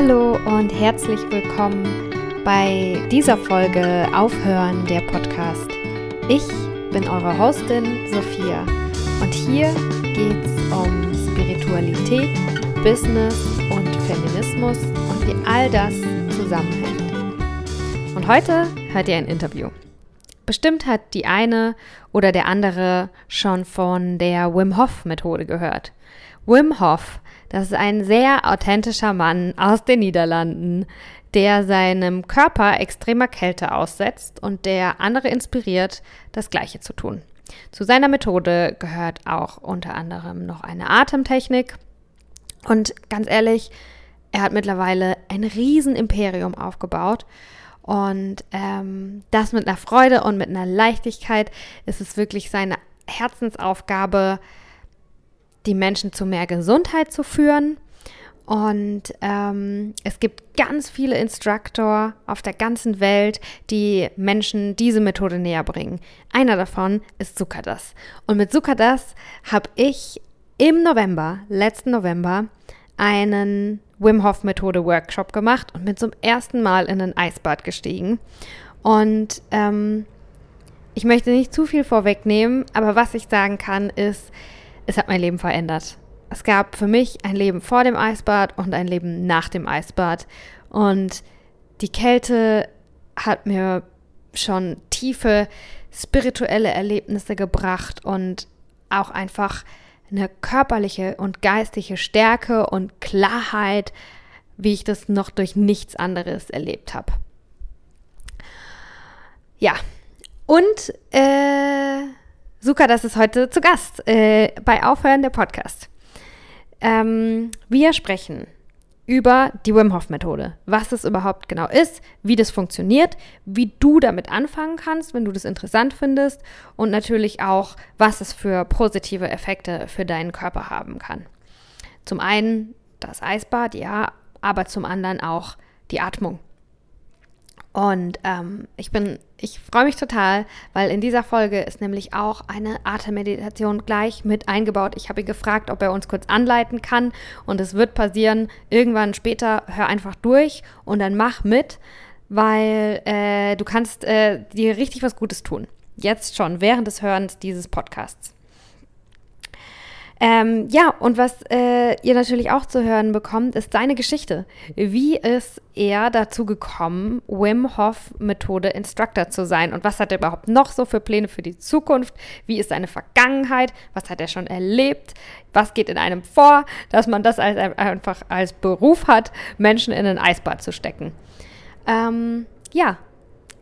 Hallo und herzlich willkommen bei dieser Folge Aufhören der Podcast. Ich bin eure Hostin Sophia und hier geht es um Spiritualität, Business und Feminismus und wie all das zusammenhängt. Und heute hört ihr ein Interview. Bestimmt hat die eine oder der andere schon von der Wim Hof Methode gehört. Wim Hof das ist ein sehr authentischer Mann aus den Niederlanden, der seinem Körper extremer Kälte aussetzt und der andere inspiriert, das Gleiche zu tun. Zu seiner Methode gehört auch unter anderem noch eine Atemtechnik. Und ganz ehrlich, er hat mittlerweile ein Riesenimperium aufgebaut. Und ähm, das mit einer Freude und mit einer Leichtigkeit ist es wirklich seine Herzensaufgabe, die Menschen zu mehr Gesundheit zu führen. Und ähm, es gibt ganz viele Instructor auf der ganzen Welt, die Menschen diese Methode näher bringen. Einer davon ist Zuckerdas. Und mit Zuckerdas habe ich im November, letzten November, einen Wim Hof Methode Workshop gemacht und bin zum ersten Mal in ein Eisbad gestiegen. Und ähm, ich möchte nicht zu viel vorwegnehmen, aber was ich sagen kann, ist, es hat mein Leben verändert. Es gab für mich ein Leben vor dem Eisbad und ein Leben nach dem Eisbad. Und die Kälte hat mir schon tiefe spirituelle Erlebnisse gebracht und auch einfach eine körperliche und geistige Stärke und Klarheit, wie ich das noch durch nichts anderes erlebt habe. Ja, und äh, Suka, das ist heute zu Gast äh, bei Aufhören der Podcast. Ähm, wir sprechen über die Wim Hof Methode, was es überhaupt genau ist, wie das funktioniert, wie du damit anfangen kannst, wenn du das interessant findest und natürlich auch, was es für positive Effekte für deinen Körper haben kann. Zum einen das Eisbad, ja, aber zum anderen auch die Atmung. Und ähm, ich bin, ich freue mich total, weil in dieser Folge ist nämlich auch eine Atemmeditation gleich mit eingebaut. Ich habe ihn gefragt, ob er uns kurz anleiten kann und es wird passieren. Irgendwann später hör einfach durch und dann mach mit, weil äh, du kannst äh, dir richtig was Gutes tun. Jetzt schon, während des Hörens dieses Podcasts. Ähm, ja, und was äh, ihr natürlich auch zu hören bekommt, ist seine Geschichte. Wie ist er dazu gekommen, Wim Hof Methode Instructor zu sein? Und was hat er überhaupt noch so für Pläne für die Zukunft? Wie ist seine Vergangenheit? Was hat er schon erlebt? Was geht in einem vor, dass man das als, einfach als Beruf hat, Menschen in ein Eisbad zu stecken? Ähm, ja,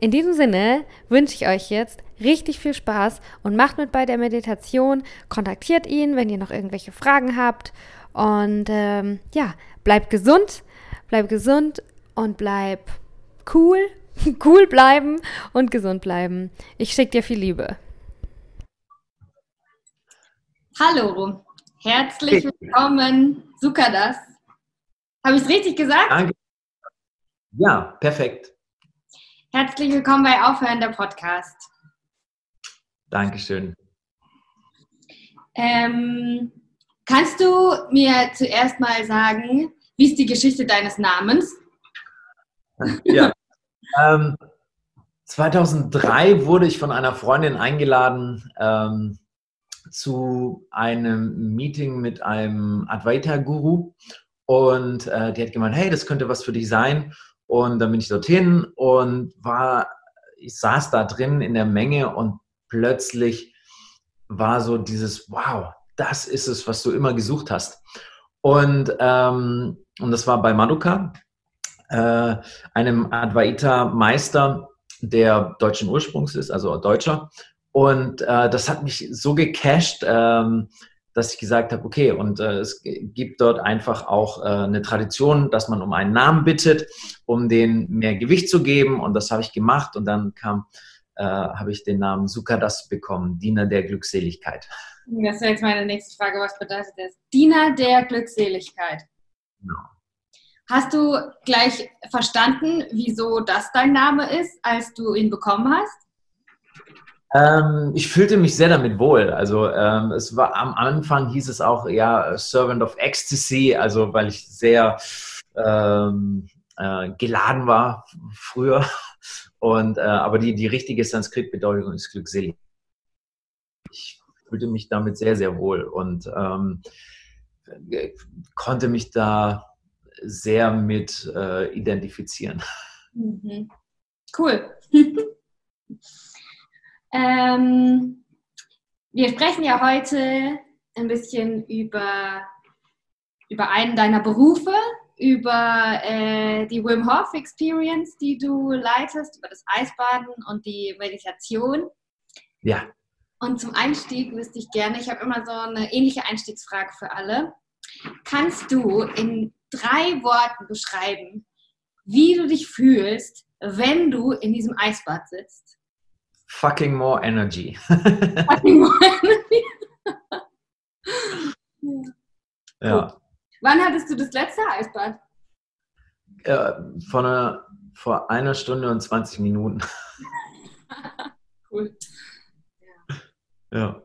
in diesem Sinne wünsche ich euch jetzt richtig viel Spaß und macht mit bei der Meditation. Kontaktiert ihn, wenn ihr noch irgendwelche Fragen habt. Und ähm, ja, bleibt gesund, bleibt gesund und bleib cool, cool bleiben und gesund bleiben. Ich schicke dir viel Liebe. Hallo, herzlich willkommen, Sukadas. Habe ich es richtig gesagt? Danke. Ja, perfekt. Herzlich willkommen bei Aufhören der Podcast. Dankeschön. Ähm, kannst du mir zuerst mal sagen, wie ist die Geschichte deines Namens? Ja. ähm, 2003 wurde ich von einer Freundin eingeladen ähm, zu einem Meeting mit einem Advaita-Guru und äh, die hat gemeint, hey, das könnte was für dich sein. Und dann bin ich dorthin und war, ich saß da drin in der Menge und plötzlich war so dieses, wow, das ist es, was du immer gesucht hast. Und, ähm, und das war bei Manuka, äh, einem Advaita-Meister, der deutschen Ursprungs ist, also Deutscher. Und äh, das hat mich so gecasht, ähm, dass ich gesagt habe, okay, und äh, es gibt dort einfach auch äh, eine Tradition, dass man um einen Namen bittet, um den mehr Gewicht zu geben. Und das habe ich gemacht. Und dann kam, äh, habe ich den Namen Sukadas bekommen, Diener der Glückseligkeit. Das wäre jetzt meine nächste Frage. Was bedeutet das? Diener der Glückseligkeit. Genau. Hast du gleich verstanden, wieso das dein Name ist, als du ihn bekommen hast? Ähm, ich fühlte mich sehr damit wohl. Also ähm, es war am Anfang hieß es auch ja Servant of Ecstasy, also weil ich sehr ähm, äh, geladen war früher. Und, äh, aber die, die richtige Sanskrit-Bedeutung ist glückselig. Ich fühlte mich damit sehr, sehr wohl und ähm, konnte mich da sehr mit äh, identifizieren. Mhm. Cool. ähm, wir sprechen ja heute ein bisschen über, über einen deiner Berufe, über äh, die Wim Hof Experience, die du leitest, über das Eisbaden und die Meditation. Ja. Und zum Einstieg wüsste ich gerne, ich habe immer so eine ähnliche Einstiegsfrage für alle. Kannst du in drei Worten beschreiben, wie du dich fühlst, wenn du in diesem Eisbad sitzt? Fucking more energy. Fucking more energy. ja. Wann hattest du das letzte Eisbad? Äh, vor, einer, vor einer Stunde und 20 Minuten. cool. Ja. ja.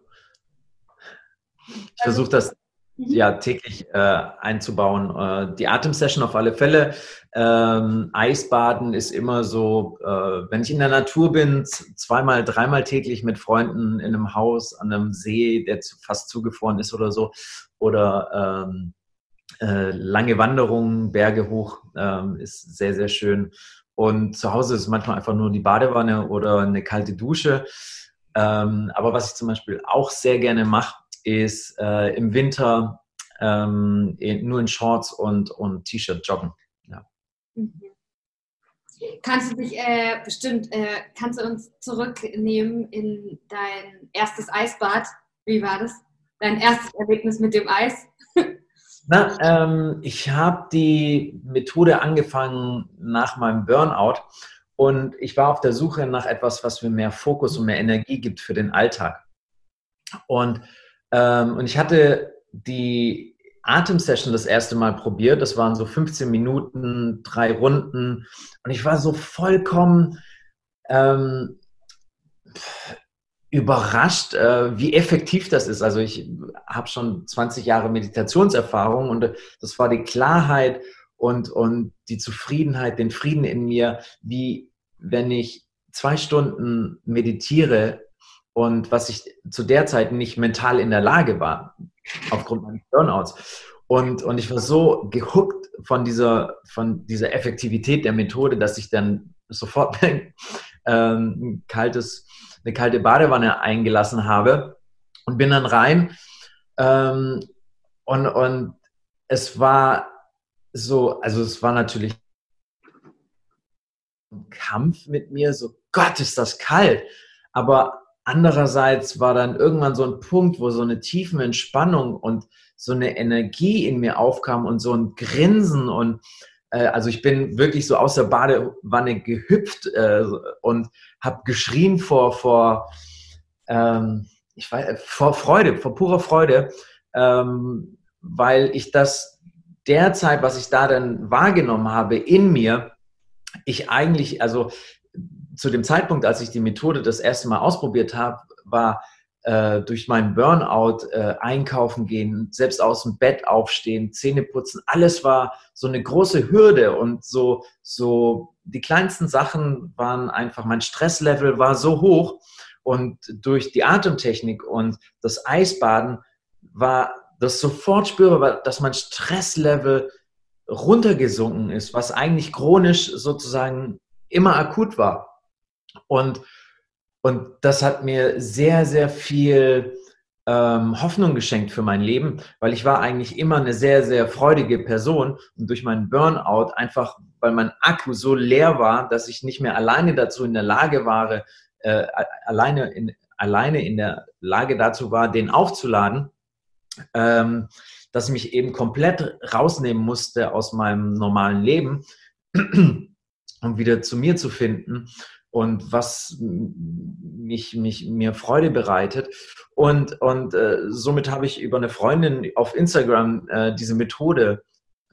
Ich versuche das mhm. ja täglich äh, einzubauen. Äh, die Atemsession auf alle Fälle. Ähm, Eisbaden ist immer so, äh, wenn ich in der Natur bin, zweimal, dreimal täglich mit Freunden in einem Haus an einem See, der zu, fast zugefroren ist oder so. Oder ähm, äh, lange Wanderungen, Berge hoch, ähm, ist sehr, sehr schön. Und zu Hause ist manchmal einfach nur die Badewanne oder eine kalte Dusche. Ähm, aber was ich zum Beispiel auch sehr gerne mache, ist äh, im Winter ähm, nur in Shorts und, und T-Shirt joggen. Ja. Mhm. Kannst du dich äh, bestimmt, äh, kannst du uns zurücknehmen in dein erstes Eisbad? Wie war das? Dein erstes Erlebnis mit dem Eis? Na, ähm, ich habe die Methode angefangen nach meinem Burnout und ich war auf der Suche nach etwas, was mir mehr Fokus und mehr Energie gibt für den Alltag. Und, ähm, und ich hatte die Atemsession das erste Mal probiert. Das waren so 15 Minuten, drei Runden. Und ich war so vollkommen ähm, überrascht, äh, wie effektiv das ist. Also ich habe schon 20 Jahre Meditationserfahrung und das war die Klarheit und, und die Zufriedenheit, den Frieden in mir, wie wenn ich zwei Stunden meditiere und was ich zu der Zeit nicht mental in der Lage war, aufgrund meines Burnouts. Und, und ich war so gehuckt von dieser, von dieser Effektivität der Methode, dass ich dann sofort ähm, kaltes eine kalte Badewanne eingelassen habe und bin dann rein. Ähm, und, und es war so, also es war natürlich ein Kampf mit mir, so Gott, ist das kalt. Aber andererseits war dann irgendwann so ein Punkt, wo so eine tiefe Entspannung und so eine Energie in mir aufkam und so ein Grinsen und äh, also ich bin wirklich so aus der Badewanne gehüpft äh, und habe geschrien vor, vor, ähm, ich weiß, vor Freude, vor purer Freude, ähm, weil ich das derzeit, was ich da dann wahrgenommen habe in mir, ich eigentlich, also zu dem Zeitpunkt, als ich die Methode das erste Mal ausprobiert habe, war äh, durch meinen Burnout äh, einkaufen gehen, selbst aus dem Bett aufstehen, Zähne putzen, alles war so eine große Hürde und so, so die kleinsten Sachen waren einfach, mein Stresslevel war so hoch und durch die Atemtechnik und das Eisbaden war das sofort spürbar, dass mein Stresslevel runtergesunken ist, was eigentlich chronisch sozusagen immer akut war. Und und das hat mir sehr, sehr viel ähm, Hoffnung geschenkt für mein Leben, weil ich war eigentlich immer eine sehr, sehr freudige Person und durch meinen Burnout einfach, weil mein Akku so leer war, dass ich nicht mehr alleine dazu in der Lage war, äh, alleine, in, alleine in der Lage dazu war, den aufzuladen, ähm, dass ich mich eben komplett rausnehmen musste aus meinem normalen Leben, um wieder zu mir zu finden und was mich, mich, mir Freude bereitet. Und, und äh, somit habe ich über eine Freundin auf Instagram äh, diese Methode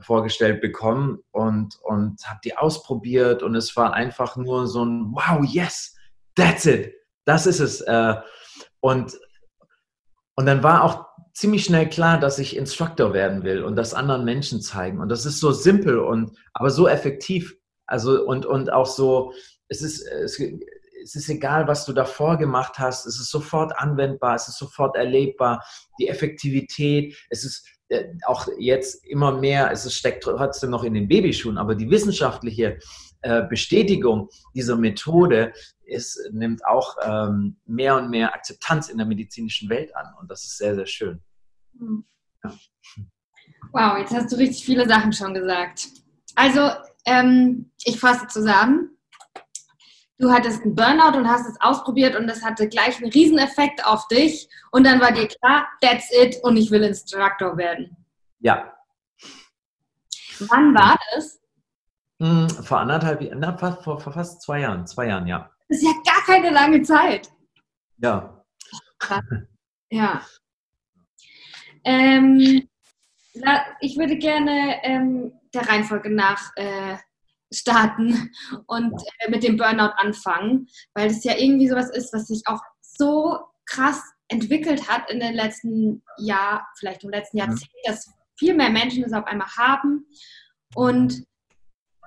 vorgestellt bekommen und, und habe die ausprobiert und es war einfach nur so ein Wow, yes, that's it, das ist es. Äh, und, und dann war auch ziemlich schnell klar, dass ich Instructor werden will und das anderen Menschen zeigen. Und das ist so simpel und aber so effektiv. Also und, und auch so, es ist, es, es ist egal, was du davor gemacht hast, es ist sofort anwendbar, es ist sofort erlebbar, die Effektivität, es ist äh, auch jetzt immer mehr, es steckt trotzdem noch in den Babyschuhen, aber die wissenschaftliche äh, Bestätigung dieser Methode ist, nimmt auch ähm, mehr und mehr Akzeptanz in der medizinischen Welt an und das ist sehr, sehr schön. Hm. Ja. Wow, jetzt hast du richtig viele Sachen schon gesagt. Also, ähm, ich fasse zusammen du hattest einen Burnout und hast es ausprobiert und das hatte gleich einen Rieseneffekt auf dich und dann war dir klar, that's it und ich will Instructor werden. Ja. Wann war das? Hm, vor anderthalb Jahren, vor, vor, vor fast zwei Jahren, zwei Jahren, ja. Das ist ja gar keine lange Zeit. Ja. Ja. Ähm, ich würde gerne ähm, der Reihenfolge nach äh, starten und äh, mit dem Burnout anfangen, weil das ja irgendwie sowas ist, was sich auch so krass entwickelt hat in den letzten Jahr, vielleicht im letzten Jahrzehnt, dass viel mehr Menschen es auf einmal haben. Und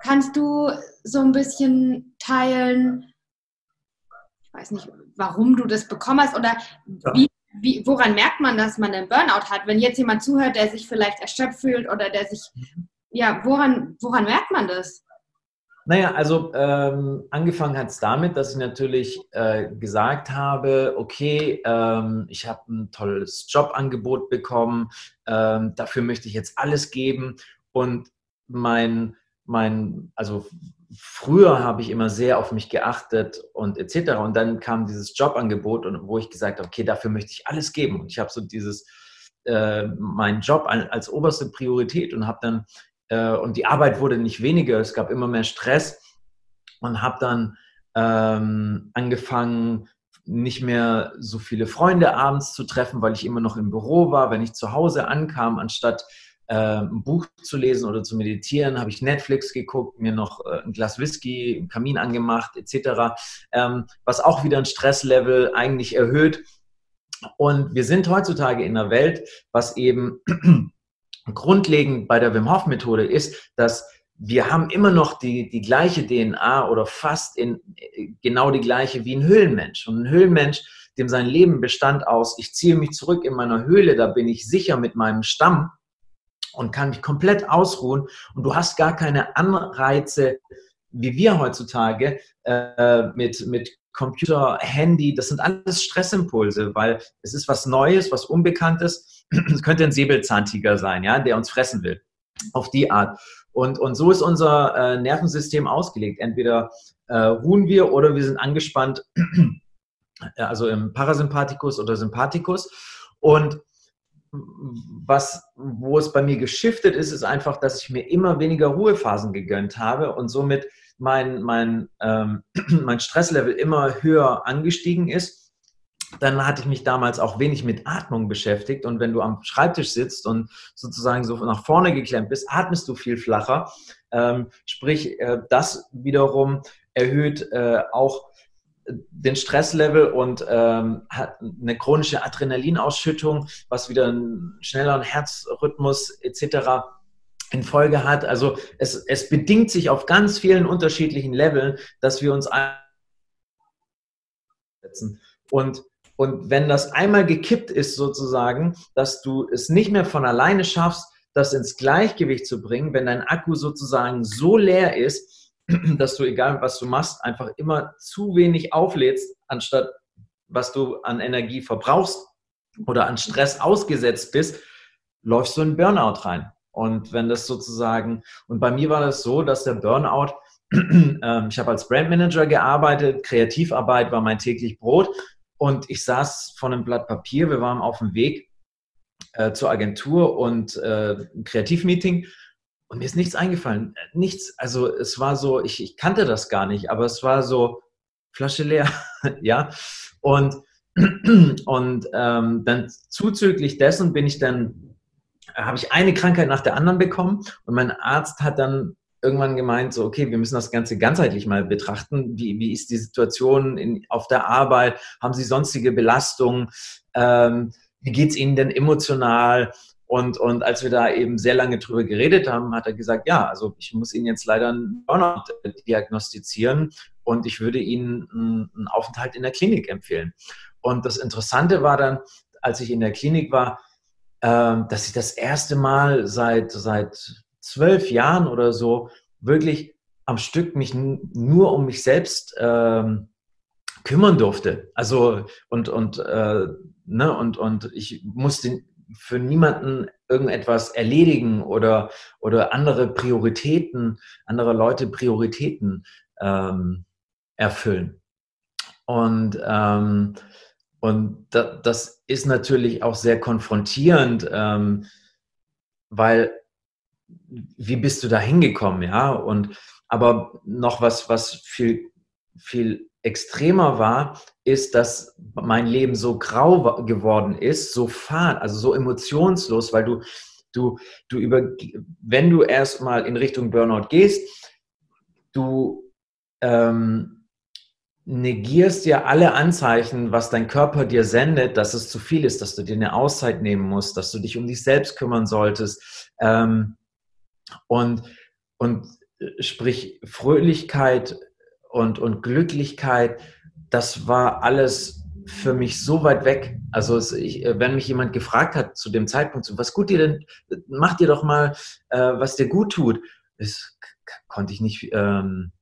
kannst du so ein bisschen teilen, ich weiß nicht, warum du das bekommen hast oder ja. wie, wie, woran merkt man, dass man einen Burnout hat? Wenn jetzt jemand zuhört, der sich vielleicht erschöpft fühlt oder der sich, mhm. ja, woran, woran merkt man das? Naja, also ähm, angefangen hat es damit, dass ich natürlich äh, gesagt habe, okay, ähm, ich habe ein tolles Jobangebot bekommen, ähm, dafür möchte ich jetzt alles geben und mein, mein, also früher habe ich immer sehr auf mich geachtet und etc. Und dann kam dieses Jobangebot und wo ich gesagt habe, okay, dafür möchte ich alles geben und ich habe so dieses äh, meinen Job als oberste Priorität und habe dann und die Arbeit wurde nicht weniger, es gab immer mehr Stress und habe dann ähm, angefangen, nicht mehr so viele Freunde abends zu treffen, weil ich immer noch im Büro war. Wenn ich zu Hause ankam, anstatt äh, ein Buch zu lesen oder zu meditieren, habe ich Netflix geguckt, mir noch äh, ein Glas Whisky, einen Kamin angemacht, etc., ähm, was auch wieder ein Stresslevel eigentlich erhöht. Und wir sind heutzutage in einer Welt, was eben grundlegend bei der Wim Hof Methode ist, dass wir haben immer noch die, die gleiche DNA oder fast in, genau die gleiche wie ein Höhlenmensch. Und ein Höhlenmensch, dem sein Leben bestand aus, ich ziehe mich zurück in meiner Höhle, da bin ich sicher mit meinem Stamm und kann mich komplett ausruhen. Und du hast gar keine Anreize, wie wir heutzutage, äh, mit, mit Computer, Handy, das sind alles Stressimpulse, weil es ist was Neues, was Unbekanntes es könnte ein Säbelzahntiger sein, ja, der uns fressen will. Auf die Art. Und, und so ist unser äh, Nervensystem ausgelegt. Entweder äh, ruhen wir oder wir sind angespannt, also im Parasympathikus oder Sympathikus. Und was, wo es bei mir geschiftet ist, ist einfach, dass ich mir immer weniger Ruhephasen gegönnt habe und somit mein, mein, ähm, mein Stresslevel immer höher angestiegen ist dann hatte ich mich damals auch wenig mit Atmung beschäftigt. Und wenn du am Schreibtisch sitzt und sozusagen so nach vorne geklemmt bist, atmest du viel flacher. Ähm, sprich, äh, das wiederum erhöht äh, auch den Stresslevel und ähm, hat eine chronische Adrenalinausschüttung, was wieder einen schnelleren Herzrhythmus etc. in Folge hat. Also es, es bedingt sich auf ganz vielen unterschiedlichen Leveln, dass wir uns einsetzen. Und und wenn das einmal gekippt ist, sozusagen, dass du es nicht mehr von alleine schaffst, das ins Gleichgewicht zu bringen, wenn dein Akku sozusagen so leer ist, dass du, egal was du machst, einfach immer zu wenig auflädst, anstatt was du an Energie verbrauchst oder an Stress ausgesetzt bist, läufst du in Burnout rein. Und wenn das sozusagen, und bei mir war das so, dass der Burnout, ähm, ich habe als Brandmanager gearbeitet, Kreativarbeit war mein täglich Brot und ich saß vor einem Blatt Papier, wir waren auf dem Weg äh, zur Agentur und äh, Kreativmeeting und mir ist nichts eingefallen. Nichts. Also es war so, ich, ich kannte das gar nicht, aber es war so Flasche leer, ja. Und, und ähm, dann zuzüglich dessen bin ich dann, habe ich eine Krankheit nach der anderen bekommen und mein Arzt hat dann irgendwann gemeint, so, okay, wir müssen das Ganze ganzheitlich mal betrachten. Wie, wie ist die Situation in, auf der Arbeit? Haben Sie sonstige Belastungen? Ähm, wie geht es Ihnen denn emotional? Und, und als wir da eben sehr lange drüber geredet haben, hat er gesagt, ja, also ich muss Ihnen jetzt leider einen Burnout diagnostizieren und ich würde Ihnen einen Aufenthalt in der Klinik empfehlen. Und das Interessante war dann, als ich in der Klinik war, ähm, dass ich das erste Mal seit, seit zwölf Jahren oder so wirklich am Stück mich nur um mich selbst ähm, kümmern durfte. Also und und äh, ne und und ich musste für niemanden irgendetwas erledigen oder oder andere Prioritäten, andere Leute Prioritäten ähm, erfüllen. Und ähm, und da, das ist natürlich auch sehr konfrontierend, ähm, weil wie bist du da hingekommen, ja? Und aber noch was, was viel, viel extremer war, ist, dass mein Leben so grau geworden ist, so fad, also so emotionslos, weil du, du, du über, wenn du erstmal in Richtung Burnout gehst, du ähm, negierst ja alle Anzeichen, was dein Körper dir sendet, dass es zu viel ist, dass du dir eine Auszeit nehmen musst, dass du dich um dich selbst kümmern solltest. Ähm, und, und sprich Fröhlichkeit und, und Glücklichkeit, das war alles für mich so weit weg. Also es, ich, wenn mich jemand gefragt hat zu dem Zeitpunkt, so, was gut dir denn, mach dir doch mal, äh, was dir gut tut, das konnte ich nicht, ähm,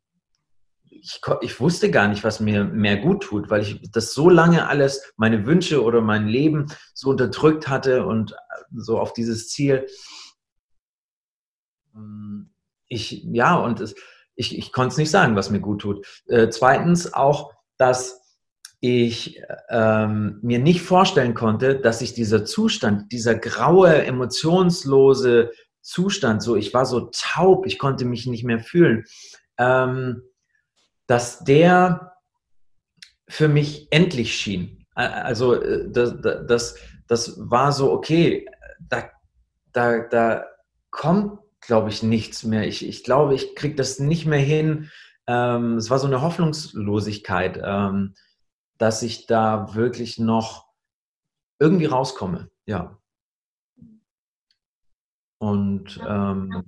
ich, ich, wusste gar nicht, was mir mehr gut tut, weil ich das so lange alles, meine Wünsche oder mein Leben so unterdrückt hatte und so auf dieses Ziel. Ich, ja, und es, ich, ich konnte es nicht sagen, was mir gut tut. Äh, zweitens auch, dass ich ähm, mir nicht vorstellen konnte, dass sich dieser Zustand, dieser graue, emotionslose Zustand, so ich war so taub, ich konnte mich nicht mehr fühlen, ähm, dass der für mich endlich schien. Also äh, das, das, das war so, okay, da, da, da kommt glaube ich, nichts mehr. Ich, ich glaube, ich kriege das nicht mehr hin. Ähm, es war so eine Hoffnungslosigkeit, ähm, dass ich da wirklich noch irgendwie rauskomme. Ja. Und ähm,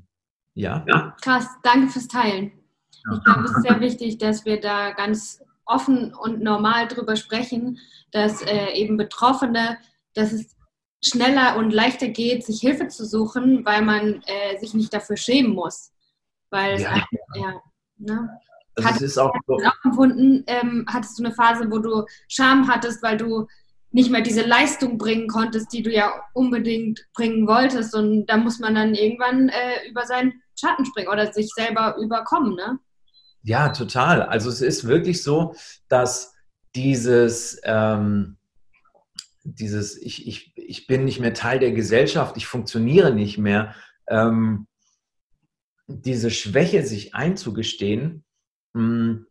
ja. ja. Krass, danke fürs Teilen. Ich glaube, es ist sehr wichtig, dass wir da ganz offen und normal drüber sprechen, dass äh, eben Betroffene, dass es schneller und leichter geht, sich Hilfe zu suchen, weil man äh, sich nicht dafür schämen muss. Weil ja. Einfach, ja ne? Das hattest, ist auch so. auch empfunden, ähm, hattest du eine Phase, wo du Scham hattest, weil du nicht mehr diese Leistung bringen konntest, die du ja unbedingt bringen wolltest. Und da muss man dann irgendwann äh, über seinen Schatten springen oder sich selber überkommen, ne? Ja, total. Also es ist wirklich so, dass dieses ähm, dieses, ich, ich, ich bin nicht mehr Teil der Gesellschaft, ich funktioniere nicht mehr, ähm, diese Schwäche sich einzugestehen, mh, hm,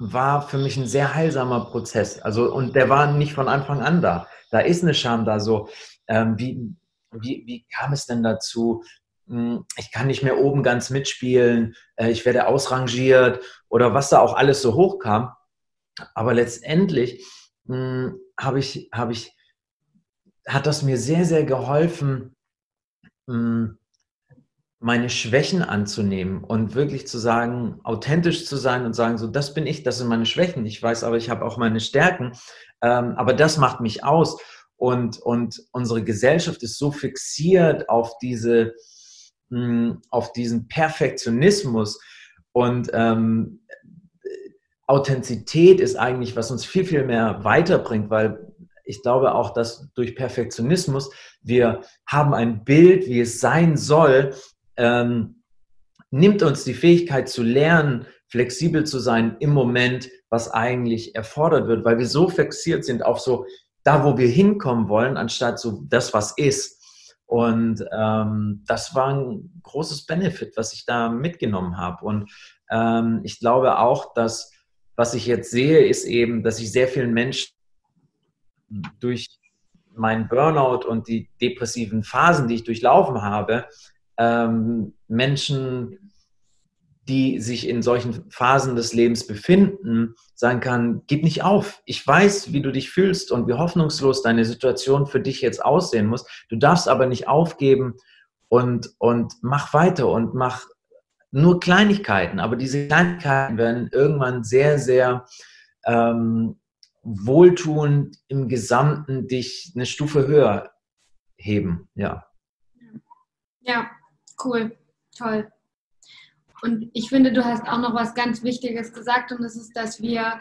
war für mich ein sehr heilsamer Prozess. Also, und der war nicht von Anfang an da. Da ist eine Scham da so. Ähm, wie, wie, wie kam es denn dazu? Hm, ich kann nicht mehr oben ganz mitspielen, äh, ich werde ausrangiert oder was da auch alles so hochkam. Aber letztendlich habe ich, habe ich, hat das mir sehr, sehr geholfen, hm, meine Schwächen anzunehmen und wirklich zu sagen, authentisch zu sein und sagen, so, das bin ich, das sind meine Schwächen. Ich weiß aber, ich habe auch meine Stärken, ähm, aber das macht mich aus. Und, und unsere Gesellschaft ist so fixiert auf diese, hm, auf diesen Perfektionismus und ähm, Authentizität ist eigentlich, was uns viel, viel mehr weiterbringt, weil ich glaube auch, dass durch Perfektionismus wir haben ein Bild, wie es sein soll, ähm, nimmt uns die Fähigkeit zu lernen, flexibel zu sein im Moment, was eigentlich erfordert wird, weil wir so fixiert sind auf so da, wo wir hinkommen wollen, anstatt so das, was ist. Und ähm, das war ein großes Benefit, was ich da mitgenommen habe. Und ähm, ich glaube auch, dass was ich jetzt sehe, ist eben, dass ich sehr vielen Menschen durch meinen Burnout und die depressiven Phasen, die ich durchlaufen habe, ähm, Menschen die sich in solchen Phasen des Lebens befinden, sagen kann, gib nicht auf. Ich weiß, wie du dich fühlst und wie hoffnungslos deine Situation für dich jetzt aussehen muss. Du darfst aber nicht aufgeben und, und mach weiter und mach nur Kleinigkeiten. Aber diese Kleinigkeiten werden irgendwann sehr, sehr ähm, wohltuend im Gesamten dich eine Stufe höher heben. Ja. Ja, cool. Toll. Und ich finde, du hast auch noch was ganz Wichtiges gesagt und das ist, dass wir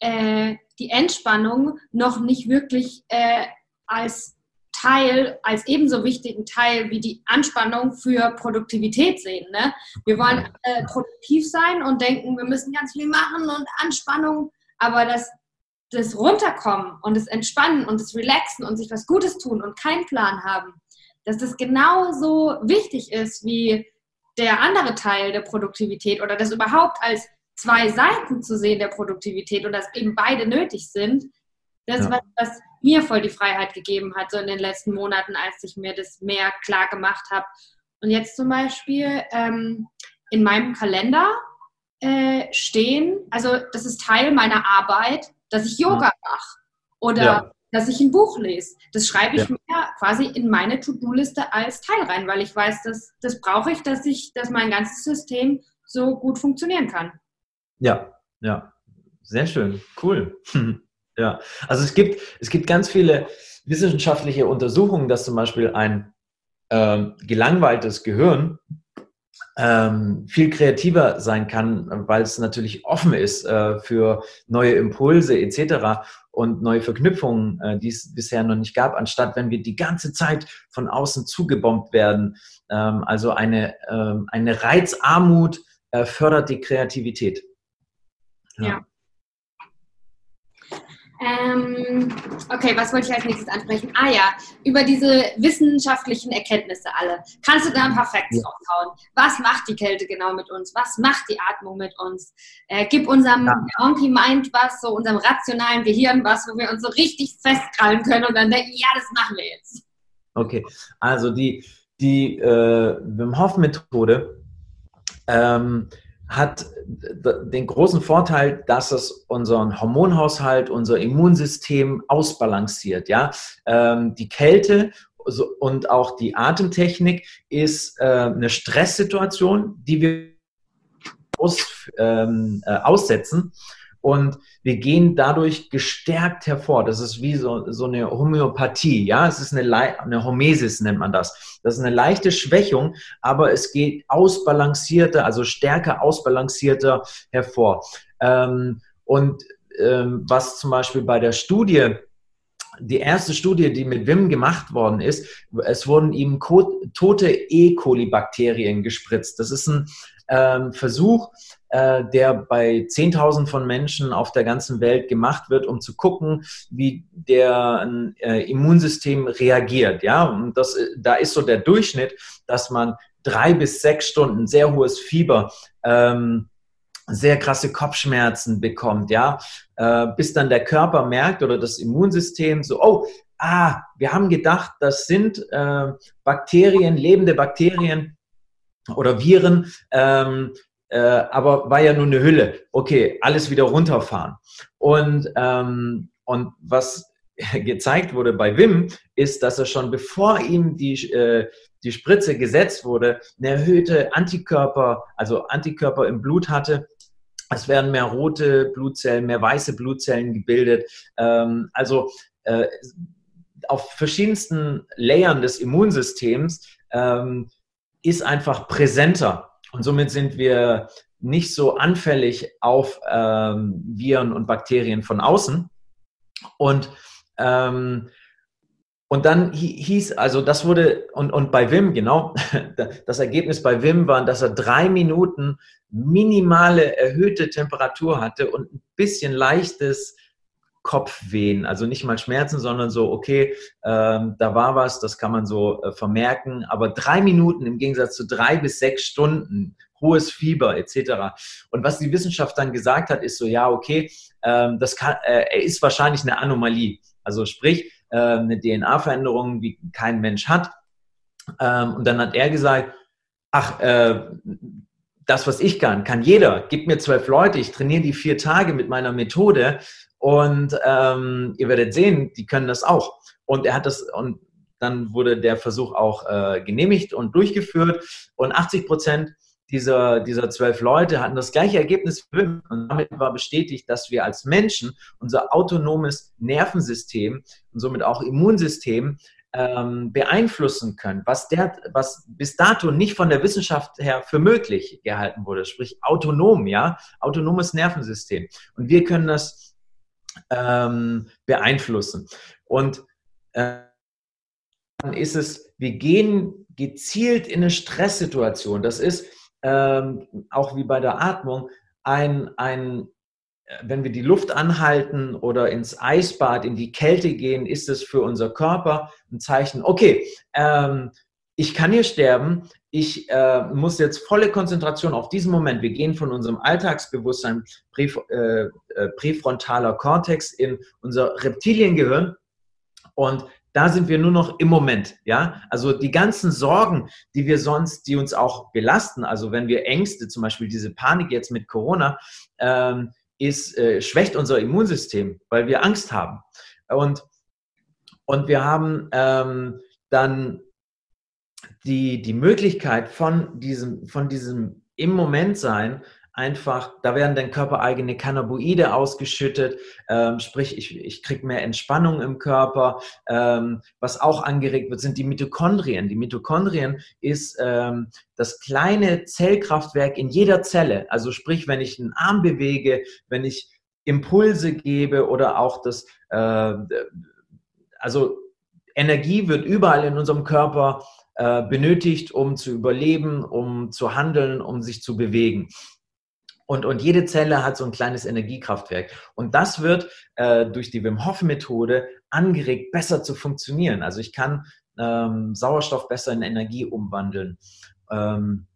äh, die Entspannung noch nicht wirklich äh, als Teil, als ebenso wichtigen Teil wie die Anspannung für Produktivität sehen. Ne? Wir wollen äh, produktiv sein und denken, wir müssen ganz viel machen und Anspannung, aber das, das Runterkommen und das Entspannen und das Relaxen und sich was Gutes tun und keinen Plan haben, dass das genauso wichtig ist wie der andere Teil der Produktivität oder das überhaupt als zwei Seiten zu sehen der Produktivität und dass eben beide nötig sind, das ist ja. was, was mir voll die Freiheit gegeben hat, so in den letzten Monaten, als ich mir das mehr klar gemacht habe. Und jetzt zum Beispiel ähm, in meinem Kalender äh, stehen, also das ist Teil meiner Arbeit, dass ich Yoga ja. mache oder ja. dass ich ein Buch lese. Das schreibe ich mir quasi in meine To-Do-Liste als Teil rein, weil ich weiß, dass das brauche ich, dass ich, dass mein ganzes System so gut funktionieren kann. Ja, ja, sehr schön, cool. ja, also es gibt, es gibt ganz viele wissenschaftliche Untersuchungen, dass zum Beispiel ein äh, gelangweiltes Gehirn ähm, viel kreativer sein kann, weil es natürlich offen ist äh, für neue Impulse etc und neue Verknüpfungen, äh, die es bisher noch nicht gab, anstatt wenn wir die ganze Zeit von außen zugebombt werden. Ähm, also eine, ähm, eine Reizarmut äh, fördert die Kreativität. ja. ja. Ähm, okay, was wollte ich als nächstes ansprechen? Ah ja, über diese wissenschaftlichen Erkenntnisse alle. Kannst du da ein paar Facts ja. raushauen? Was macht die Kälte genau mit uns? Was macht die Atmung mit uns? Äh, gib unserem ja. Monkey Mind was, so unserem rationalen Gehirn was, wo wir uns so richtig festkrallen können und dann denken, ja, das machen wir jetzt. Okay, also die, die äh, Wim Hof Methode ähm, hat den großen Vorteil, dass es unseren Hormonhaushalt, unser Immunsystem ausbalanciert. Ja? Ähm, die Kälte und auch die Atemtechnik ist äh, eine Stresssituation, die wir aus, ähm, äh, aussetzen. Und wir gehen dadurch gestärkt hervor. Das ist wie so, so eine Homöopathie, ja. Es ist eine, eine Homesis, nennt man das. Das ist eine leichte Schwächung, aber es geht ausbalancierter, also stärker ausbalancierter hervor. Ähm, und ähm, was zum Beispiel bei der Studie die erste Studie, die mit Wim gemacht worden ist, es wurden ihm tote E. coli-Bakterien gespritzt. Das ist ein ähm, Versuch, äh, der bei 10.000 von Menschen auf der ganzen Welt gemacht wird, um zu gucken, wie der äh, Immunsystem reagiert. Ja, und das, da ist so der Durchschnitt, dass man drei bis sechs Stunden sehr hohes Fieber, ähm, sehr krasse Kopfschmerzen bekommt, ja, äh, bis dann der Körper merkt oder das Immunsystem so, oh, ah, wir haben gedacht, das sind äh, Bakterien, lebende Bakterien, oder Viren, ähm, äh, aber war ja nur eine Hülle. Okay, alles wieder runterfahren. Und, ähm, und was gezeigt wurde bei Wim, ist, dass er schon bevor ihm die, äh, die Spritze gesetzt wurde, eine erhöhte Antikörper, also Antikörper im Blut hatte. Es werden mehr rote Blutzellen, mehr weiße Blutzellen gebildet. Ähm, also äh, auf verschiedensten Layern des Immunsystems ähm, ist einfach präsenter. Und somit sind wir nicht so anfällig auf ähm, Viren und Bakterien von außen. Und, ähm, und dann hieß, also das wurde, und, und bei Wim, genau, das Ergebnis bei Wim war, dass er drei Minuten minimale erhöhte Temperatur hatte und ein bisschen leichtes Kopfwehen, also nicht mal Schmerzen, sondern so, okay, ähm, da war was, das kann man so äh, vermerken, aber drei Minuten im Gegensatz zu drei bis sechs Stunden, hohes Fieber etc. Und was die Wissenschaft dann gesagt hat, ist so, ja, okay, ähm, das kann, äh, ist wahrscheinlich eine Anomalie, also sprich äh, eine DNA-Veränderung, wie kein Mensch hat. Ähm, und dann hat er gesagt, ach, äh, das, was ich kann, kann jeder. Gib mir zwölf Leute, ich trainiere die vier Tage mit meiner Methode und ähm, ihr werdet sehen, die können das auch. Und er hat das, und dann wurde der Versuch auch äh, genehmigt und durchgeführt. Und 80 Prozent dieser, dieser zwölf Leute hatten das gleiche Ergebnis und damit war bestätigt, dass wir als Menschen unser autonomes Nervensystem und somit auch Immunsystem ähm, beeinflussen können, was, der, was bis dato nicht von der Wissenschaft her für möglich gehalten wurde, sprich autonom, ja, autonomes Nervensystem. Und wir können das ähm, beeinflussen. Und äh, dann ist es, wir gehen gezielt in eine Stresssituation. Das ist ähm, auch wie bei der Atmung ein, ein wenn wir die Luft anhalten oder ins Eisbad, in die Kälte gehen, ist es für unser Körper ein Zeichen, okay, ähm, ich kann hier sterben, ich äh, muss jetzt volle Konzentration auf diesen Moment. Wir gehen von unserem Alltagsbewusstsein, prä, äh, äh, präfrontaler Kortex in unser Reptiliengehirn und da sind wir nur noch im Moment, ja. Also die ganzen Sorgen, die wir sonst, die uns auch belasten, also wenn wir Ängste, zum Beispiel diese Panik jetzt mit Corona, ähm, ist, äh, schwächt unser Immunsystem, weil wir Angst haben. Und, und wir haben ähm, dann die, die Möglichkeit von diesem, von diesem im Moment sein, einfach, da werden dann körpereigene Cannabinoide ausgeschüttet, ähm, sprich, ich, ich kriege mehr Entspannung im Körper. Ähm, was auch angeregt wird, sind die Mitochondrien. Die Mitochondrien ist ähm, das kleine Zellkraftwerk in jeder Zelle. Also sprich, wenn ich einen Arm bewege, wenn ich Impulse gebe oder auch das, äh, also Energie wird überall in unserem Körper äh, benötigt, um zu überleben, um zu handeln, um sich zu bewegen. Und, und jede Zelle hat so ein kleines Energiekraftwerk. Und das wird äh, durch die Wim Hof Methode angeregt, besser zu funktionieren. Also ich kann ähm, Sauerstoff besser in Energie umwandeln. Ähm,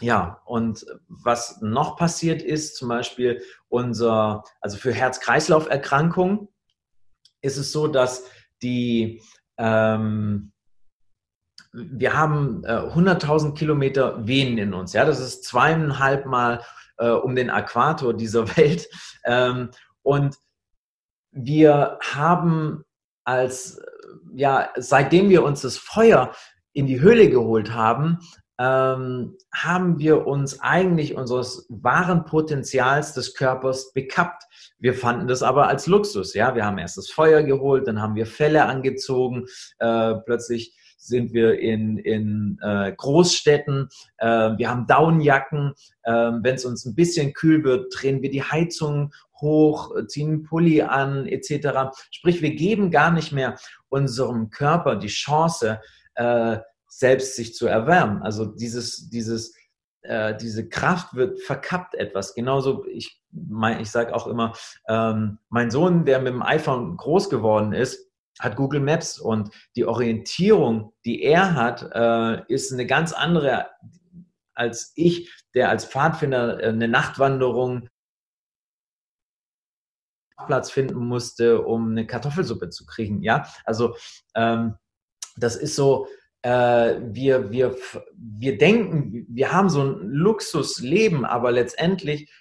ja, und was noch passiert ist, zum Beispiel unser, also für Herz-Kreislauf-Erkrankungen ist es so, dass die, ähm, wir haben äh, 100.000 Kilometer Venen in uns. Ja, das ist zweieinhalb Mal äh, um den Äquator dieser Welt. Ähm, und wir haben als, ja, seitdem wir uns das Feuer in die Höhle geholt haben, ähm, haben wir uns eigentlich unseres wahren Potenzials des Körpers bekappt. Wir fanden das aber als Luxus. Ja, wir haben erst das Feuer geholt, dann haben wir Felle angezogen, äh, plötzlich sind wir in, in äh, Großstädten, äh, wir haben Downjacken, äh, wenn es uns ein bisschen kühl wird, drehen wir die Heizung hoch, ziehen einen Pulli an, etc. Sprich, wir geben gar nicht mehr unserem Körper die Chance, äh, selbst sich zu erwärmen. Also dieses, dieses, äh, diese Kraft wird verkappt etwas. Genauso, ich, ich sage auch immer, ähm, mein Sohn, der mit dem iPhone groß geworden ist, hat Google Maps und die Orientierung, die er hat, äh, ist eine ganz andere als ich, der als Pfadfinder äh, eine Nachtwanderung Platz finden musste, um eine Kartoffelsuppe zu kriegen. Ja, also ähm, das ist so, äh, wir, wir, wir denken, wir haben so ein Luxusleben, aber letztendlich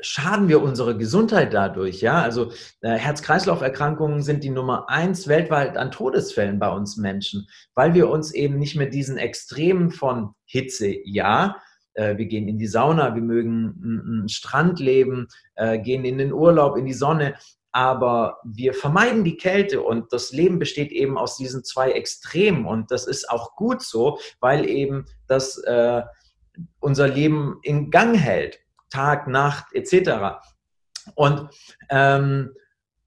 schaden wir unsere Gesundheit dadurch. Ja, also äh, Herz-Kreislauf-Erkrankungen sind die Nummer eins weltweit an Todesfällen bei uns Menschen, weil wir uns eben nicht mehr diesen Extremen von Hitze, ja, äh, wir gehen in die Sauna, wir mögen einen Strand leben, äh, gehen in den Urlaub, in die Sonne, aber wir vermeiden die Kälte und das Leben besteht eben aus diesen zwei Extremen und das ist auch gut so, weil eben das äh, unser Leben in Gang hält. Tag, Nacht etc. Und, ähm,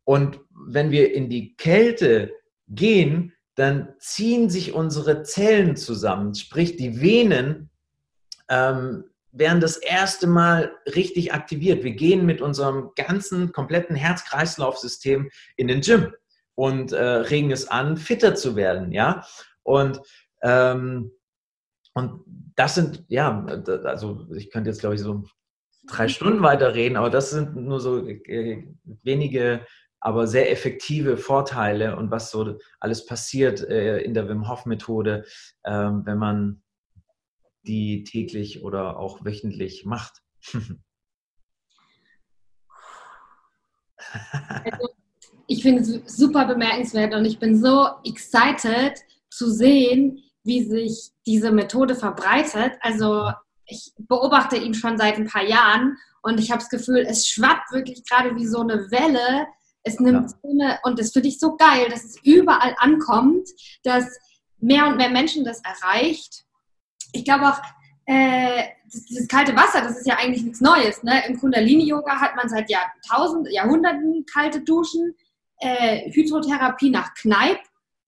und wenn wir in die Kälte gehen, dann ziehen sich unsere Zellen zusammen, sprich die Venen ähm, werden das erste Mal richtig aktiviert. Wir gehen mit unserem ganzen kompletten Herz-Kreislauf-System in den Gym und äh, regen es an, fitter zu werden, ja. Und ähm, und das sind, ja, also ich könnte jetzt, glaube ich, so drei Stunden weiterreden, aber das sind nur so äh, wenige, aber sehr effektive Vorteile und was so alles passiert äh, in der Wim Hof Methode, ähm, wenn man die täglich oder auch wöchentlich macht? Also, ich finde es super bemerkenswert und ich bin so excited zu sehen, wie sich diese Methode verbreitet. Also ich beobachte ihn schon seit ein paar Jahren und ich habe das Gefühl, es schwappt wirklich gerade wie so eine Welle. Es nimmt ja. so eine, und das finde ich so geil, dass es überall ankommt, dass mehr und mehr Menschen das erreicht. Ich glaube auch, äh, das, dieses kalte Wasser, das ist ja eigentlich nichts Neues. Ne? Im Kundalini-Yoga hat man seit Jahrtausend, Jahrhunderten kalte Duschen, äh, Hydrotherapie nach Kneipp.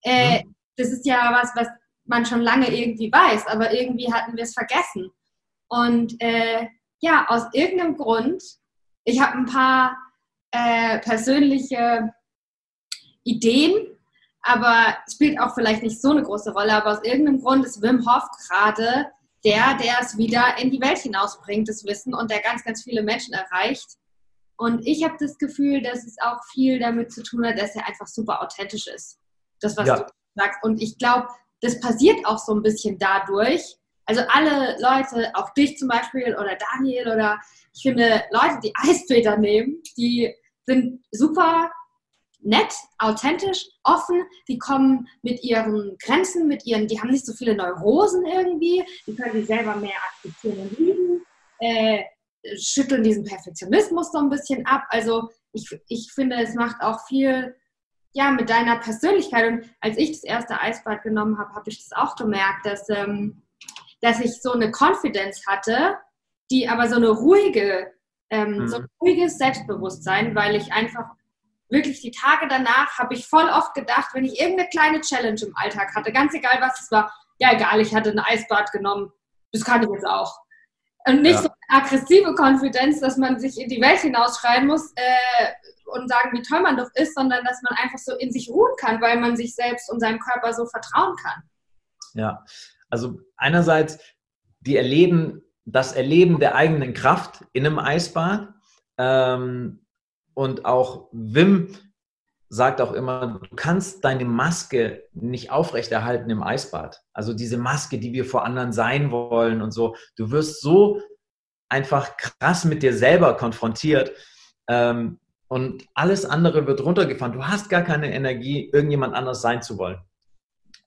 Äh. Das ist ja was, was man schon lange irgendwie weiß, aber irgendwie hatten wir es vergessen. Und äh, ja, aus irgendeinem Grund, ich habe ein paar äh, persönliche Ideen, aber spielt auch vielleicht nicht so eine große Rolle, aber aus irgendeinem Grund ist Wim Hof gerade der, der es wieder in die Welt hinausbringt, das Wissen und der ganz, ganz viele Menschen erreicht. Und ich habe das Gefühl, dass es auch viel damit zu tun hat, dass er einfach super authentisch ist. Das, was ja. du sagst. Und ich glaube, das passiert auch so ein bisschen dadurch. Also alle Leute, auch dich zum Beispiel oder Daniel oder ich finde Leute, die Eisfilter nehmen, die sind super nett, authentisch, offen. Die kommen mit ihren Grenzen, mit ihren, die haben nicht so viele Neurosen irgendwie. Die können sich selber mehr akzeptieren und lieben. Äh, schütteln diesen Perfektionismus so ein bisschen ab. Also ich, ich finde, es macht auch viel ja, mit deiner Persönlichkeit. Und als ich das erste Eisbad genommen habe, habe ich das auch gemerkt, dass, ähm, dass ich so eine Confidence hatte, die aber so eine ruhige, ähm, mhm. so ein ruhiges Selbstbewusstsein, weil ich einfach wirklich die Tage danach habe ich voll oft gedacht, wenn ich irgendeine kleine Challenge im Alltag hatte, ganz egal was es war, ja egal, ich hatte ein Eisbad genommen, das kann ich jetzt auch. Und nicht ja. so eine aggressive Konfidenz, dass man sich in die Welt hinausschreien muss äh, und sagen, wie toll man doch ist, sondern dass man einfach so in sich ruhen kann, weil man sich selbst und seinem Körper so vertrauen kann. Ja, also einerseits die erleben, das Erleben der eigenen Kraft in einem Eisbad. Ähm, und auch Wim sagt auch immer, du kannst deine Maske nicht aufrechterhalten im Eisbad. Also diese Maske, die wir vor anderen sein wollen und so. Du wirst so einfach krass mit dir selber konfrontiert ähm, und alles andere wird runtergefahren. Du hast gar keine Energie, irgendjemand anders sein zu wollen.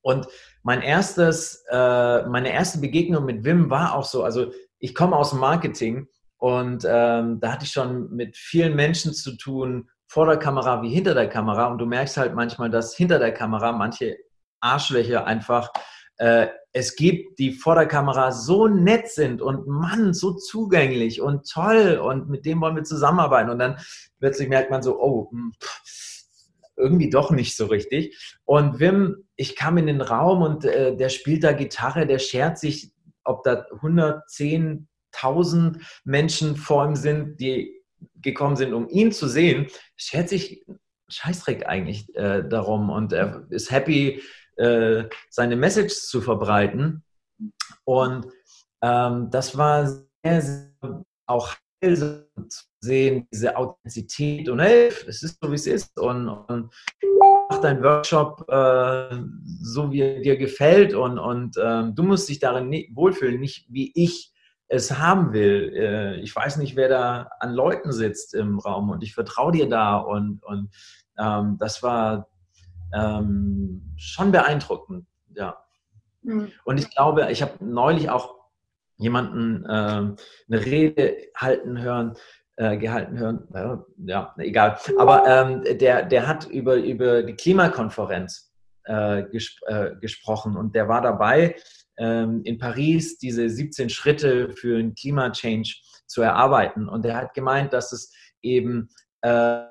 Und mein erstes, äh, meine erste Begegnung mit Wim war auch so, also ich komme aus dem Marketing und ähm, da hatte ich schon mit vielen Menschen zu tun, vor der Kamera wie hinter der Kamera. Und du merkst halt manchmal, dass hinter der Kamera manche Arschlöcher einfach äh, es gibt, die vor der Kamera so nett sind und Mann, so zugänglich und toll und mit dem wollen wir zusammenarbeiten. Und dann plötzlich merkt man so, oh, hm, irgendwie doch nicht so richtig. Und Wim, ich kam in den Raum und äh, der spielt da Gitarre, der schert sich, ob da 110 tausend Menschen vor ihm sind, die gekommen sind, um ihn zu sehen, schert sich Scheißdreck eigentlich äh, darum und er ist happy, äh, seine Message zu verbreiten. Und ähm, das war sehr, sehr auch heilsam zu sehen, diese Authentizität und hey, es ist so, wie es ist und, und mach deinen Workshop äh, so, wie er dir gefällt und, und ähm, du musst dich darin nie, wohlfühlen, nicht wie ich es haben will. Äh, ich weiß nicht, wer da an Leuten sitzt im Raum und ich vertraue dir da und, und ähm, das war ähm, schon beeindruckend, ja. Mhm. Und ich glaube, ich habe neulich auch jemanden äh, eine Rede halten hören, äh, gehalten hören, ja, egal. Aber ähm, der, der hat über, über die Klimakonferenz äh, gesp äh, gesprochen und der war dabei ähm, in Paris diese 17 Schritte für einen Klimachange zu erarbeiten. Und er hat gemeint, dass es eben äh,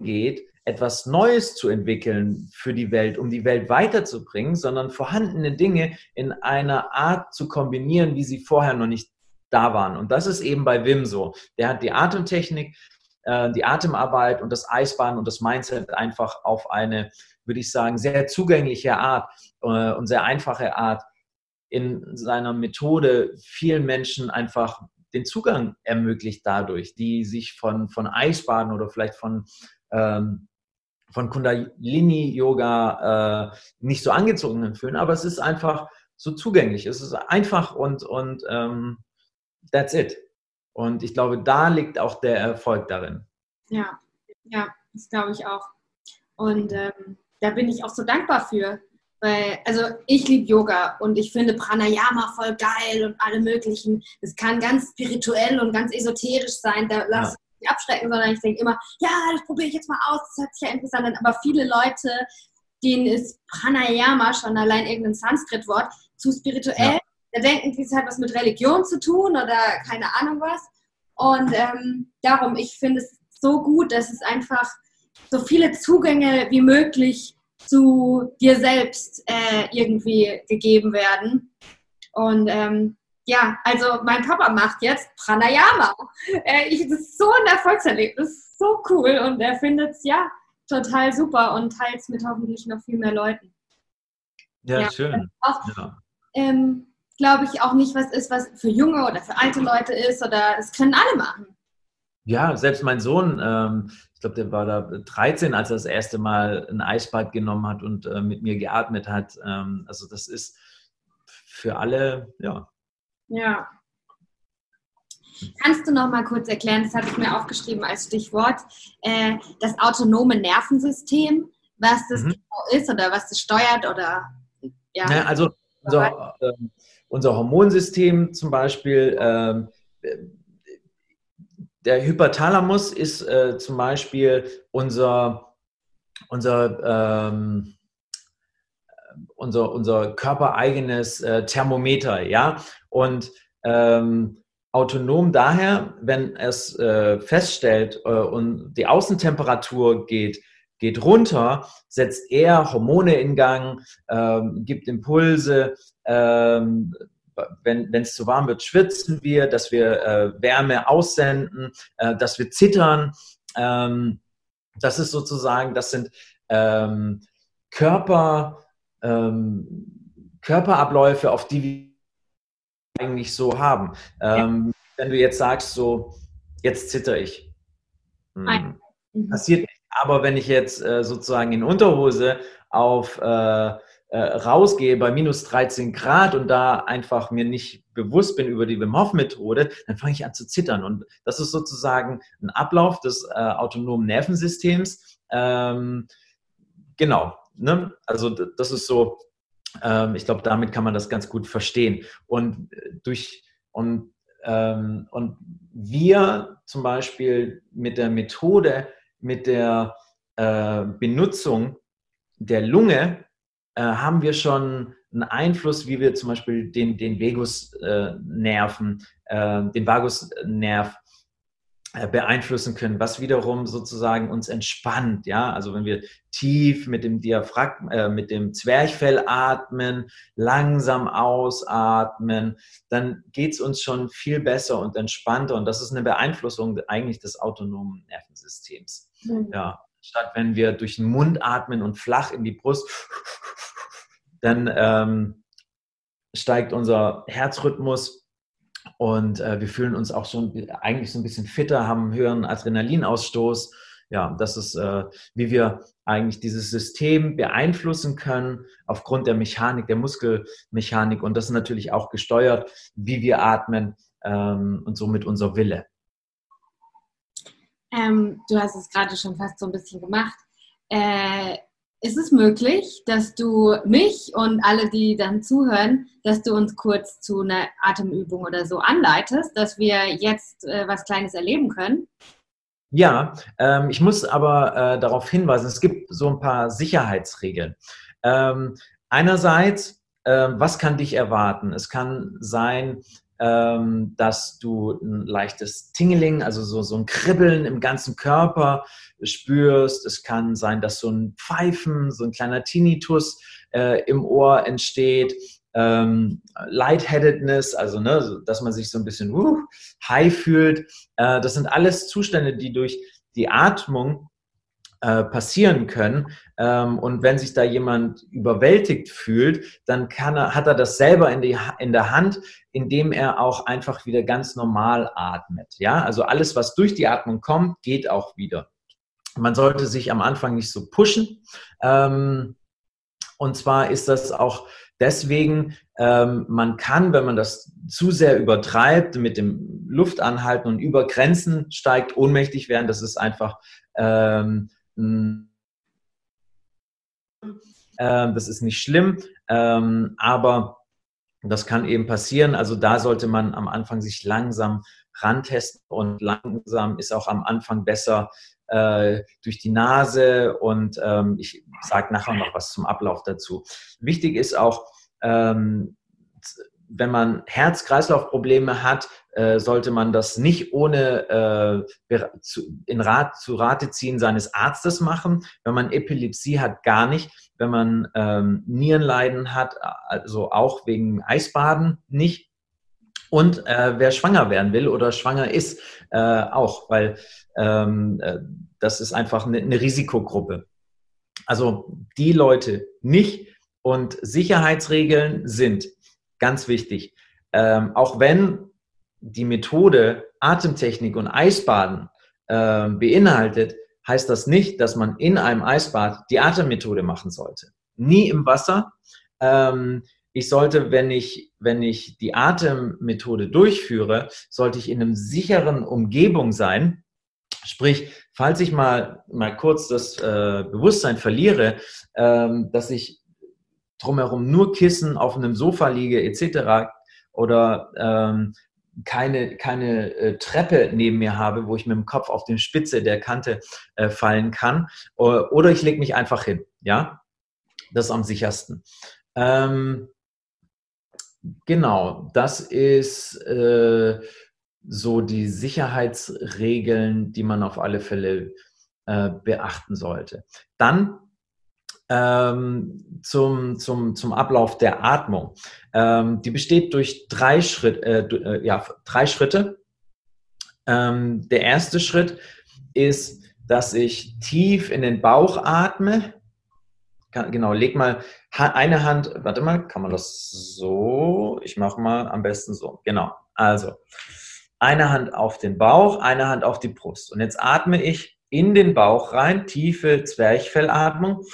geht, etwas Neues zu entwickeln für die Welt, um die Welt weiterzubringen, sondern vorhandene Dinge in einer Art zu kombinieren, wie sie vorher noch nicht da waren. Und das ist eben bei Wim so. Der hat die Atemtechnik, äh, die Atemarbeit und das Eisbahn und das Mindset einfach auf eine würde ich sagen, sehr zugängliche Art äh, und sehr einfache Art in seiner Methode vielen Menschen einfach den Zugang ermöglicht dadurch, die sich von, von Eisbaden oder vielleicht von, ähm, von Kundalini-Yoga äh, nicht so angezogen fühlen. Aber es ist einfach so zugänglich. Es ist einfach und, und ähm, that's it. Und ich glaube, da liegt auch der Erfolg darin. Ja, ja, das glaube ich auch. Und ähm, da bin ich auch so dankbar für. Weil, also ich liebe Yoga und ich finde Pranayama voll geil und alle möglichen. Es kann ganz spirituell und ganz esoterisch sein. Da lass ja. ich mich abschrecken, sondern ich denke immer, ja, das probiere ich jetzt mal aus, das hört sich ja interessant an. Aber viele Leute, denen ist Pranayama schon allein irgendein Sanskrit-Wort zu spirituell. Ja. Da denken die, es hat was mit Religion zu tun oder keine Ahnung was. Und ähm, darum, ich finde es so gut, dass es einfach so viele Zugänge wie möglich zu dir selbst äh, irgendwie gegeben werden. Und ähm, ja, also mein Papa macht jetzt Pranayama. Äh, ich, das ist so ein Erfolgserlebnis, so cool und er findet es ja total super und teilt es mit hoffentlich noch viel mehr Leuten. Ja, ja schön. Auch, ja. ähm, glaube ich, auch nicht was ist, was für junge oder für alte Leute ist oder es können alle machen. Ja, selbst mein Sohn, ähm, ich glaube, der war da 13, als er das erste Mal ein Eisbad genommen hat und äh, mit mir geatmet hat. Ähm, also das ist für alle, ja. Ja. Kannst du noch mal kurz erklären, das hatte ich mir aufgeschrieben als Stichwort, äh, das autonome Nervensystem, was das mhm. genau ist oder was das steuert oder ja. ja also unser, äh, unser Hormonsystem zum Beispiel ähm, der Hypothalamus ist äh, zum Beispiel unser, unser, ähm, unser, unser körpereigenes äh, Thermometer, ja. Und ähm, autonom daher, wenn es äh, feststellt äh, und die Außentemperatur geht, geht runter, setzt er Hormone in Gang, ähm, gibt Impulse, ähm, wenn es zu warm wird, schwitzen wir, dass wir äh, Wärme aussenden, äh, dass wir zittern. Ähm, das ist sozusagen, das sind ähm, Körper, ähm, Körperabläufe, auf die wir eigentlich so haben. Ähm, ja. Wenn du jetzt sagst, so, jetzt zitter ich. Hm, mhm. Passiert nicht. Aber wenn ich jetzt äh, sozusagen in Unterhose auf äh, äh, rausgehe bei minus 13 Grad und da einfach mir nicht bewusst bin über die Wim Hof Methode, dann fange ich an zu zittern. Und das ist sozusagen ein Ablauf des äh, autonomen Nervensystems. Ähm, genau. Ne? Also das ist so, ähm, ich glaube, damit kann man das ganz gut verstehen. Und durch und, ähm, und wir zum Beispiel mit der Methode, mit der äh, Benutzung der Lunge äh, haben wir schon einen Einfluss, wie wir zum Beispiel den, den Vagusnerven, äh, den Vagusnerv äh, beeinflussen können, was wiederum sozusagen uns entspannt. Ja, also wenn wir tief mit dem Diaphragma, äh, mit dem Zwerchfell atmen, langsam ausatmen, dann geht es uns schon viel besser und entspannter. Und das ist eine Beeinflussung eigentlich des autonomen Nervensystems. Mhm. Ja, statt wenn wir durch den Mund atmen und flach in die Brust dann ähm, steigt unser Herzrhythmus und äh, wir fühlen uns auch schon eigentlich so ein bisschen fitter, haben einen höheren Adrenalinausstoß. Ja, das ist, äh, wie wir eigentlich dieses System beeinflussen können aufgrund der Mechanik, der Muskelmechanik und das ist natürlich auch gesteuert, wie wir atmen ähm, und somit unser Wille. Ähm, du hast es gerade schon fast so ein bisschen gemacht. Äh, ist es möglich, dass du mich und alle, die dann zuhören, dass du uns kurz zu einer Atemübung oder so anleitest, dass wir jetzt äh, was Kleines erleben können? Ja, ähm, ich muss aber äh, darauf hinweisen, es gibt so ein paar Sicherheitsregeln. Ähm, einerseits, äh, was kann dich erwarten? Es kann sein, ähm, dass du ein leichtes Tingling, also so, so ein Kribbeln im ganzen Körper spürst. Es kann sein, dass so ein Pfeifen, so ein kleiner Tinnitus äh, im Ohr entsteht. Ähm, Lightheadedness, also ne, dass man sich so ein bisschen uh, high fühlt. Äh, das sind alles Zustände, die durch die Atmung äh, passieren können. Ähm, und wenn sich da jemand überwältigt fühlt, dann kann er, hat er das selber in, die, in der Hand, indem er auch einfach wieder ganz normal atmet. Ja, also alles, was durch die Atmung kommt, geht auch wieder. Man sollte sich am Anfang nicht so pushen. Ähm, und zwar ist das auch Deswegen, ähm, man kann, wenn man das zu sehr übertreibt, mit dem Luftanhalten und über Grenzen steigt, ohnmächtig werden. Das ist einfach, das ist nicht schlimm, ähm, aber das kann eben passieren. Also da sollte man am Anfang sich langsam rantesten und langsam ist auch am Anfang besser äh, durch die Nase und ähm, ich sage nachher noch was zum Ablauf dazu. Wichtig ist auch, ähm, wenn man Herz-Kreislauf-Probleme hat, äh, sollte man das nicht ohne äh, zu, in Rat, zu Rate ziehen seines Arztes machen. Wenn man Epilepsie hat, gar nicht. Wenn man ähm, Nierenleiden hat, also auch wegen Eisbaden nicht. Und äh, wer schwanger werden will oder schwanger ist, äh, auch, weil ähm, äh, das ist einfach eine, eine Risikogruppe. Also die Leute nicht und Sicherheitsregeln sind ganz wichtig. Ähm, auch wenn die Methode Atemtechnik und Eisbaden äh, beinhaltet, heißt das nicht, dass man in einem Eisbad die Atemmethode machen sollte. Nie im Wasser. Ähm, ich sollte, wenn ich, wenn ich die Atemmethode durchführe, sollte ich in einem sicheren Umgebung sein. Sprich, falls ich mal, mal kurz das äh, Bewusstsein verliere, ähm, dass ich drumherum nur Kissen auf einem Sofa liege etc. oder ähm, keine, keine äh, Treppe neben mir habe, wo ich mit dem Kopf auf die Spitze der Kante äh, fallen kann. Oder ich lege mich einfach hin. Ja, das ist am sichersten. Ähm, genau, das ist äh, so die Sicherheitsregeln, die man auf alle Fälle äh, beachten sollte. Dann ähm, zum, zum, zum Ablauf der Atmung. Ähm, die besteht durch drei, Schritt, äh, äh, ja, drei Schritte. Ähm, der erste Schritt ist, dass ich tief in den Bauch atme. Genau, leg mal eine Hand, warte mal, kann man das so? Ich mache mal am besten so. Genau, also eine Hand auf den Bauch, eine Hand auf die Brust. Und jetzt atme ich in den Bauch rein, tiefe Zwerchfellatmung.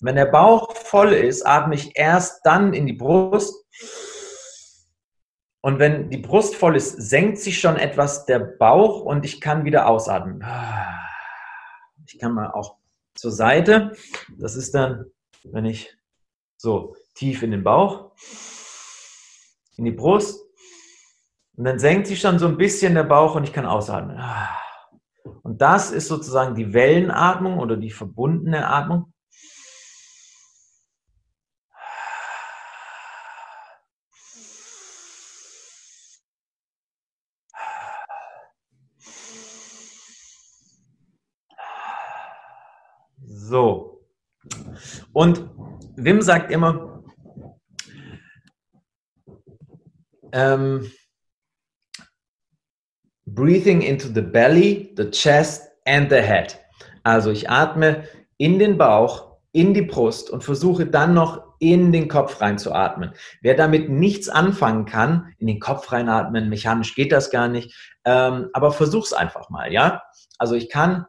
Wenn der Bauch voll ist, atme ich erst dann in die Brust. Und wenn die Brust voll ist, senkt sich schon etwas der Bauch und ich kann wieder ausatmen. Ich kann mal auch zur Seite. Das ist dann, wenn ich so tief in den Bauch, in die Brust. Und dann senkt sich schon so ein bisschen der Bauch und ich kann ausatmen. Und das ist sozusagen die Wellenatmung oder die verbundene Atmung. So. Und Wim sagt immer, ähm, breathing into the belly, the chest and the head. Also ich atme in den Bauch, in die Brust und versuche dann noch in den Kopf reinzuatmen. Wer damit nichts anfangen kann, in den Kopf reinatmen, mechanisch geht das gar nicht, ähm, aber versuch's einfach mal, ja? Also ich kann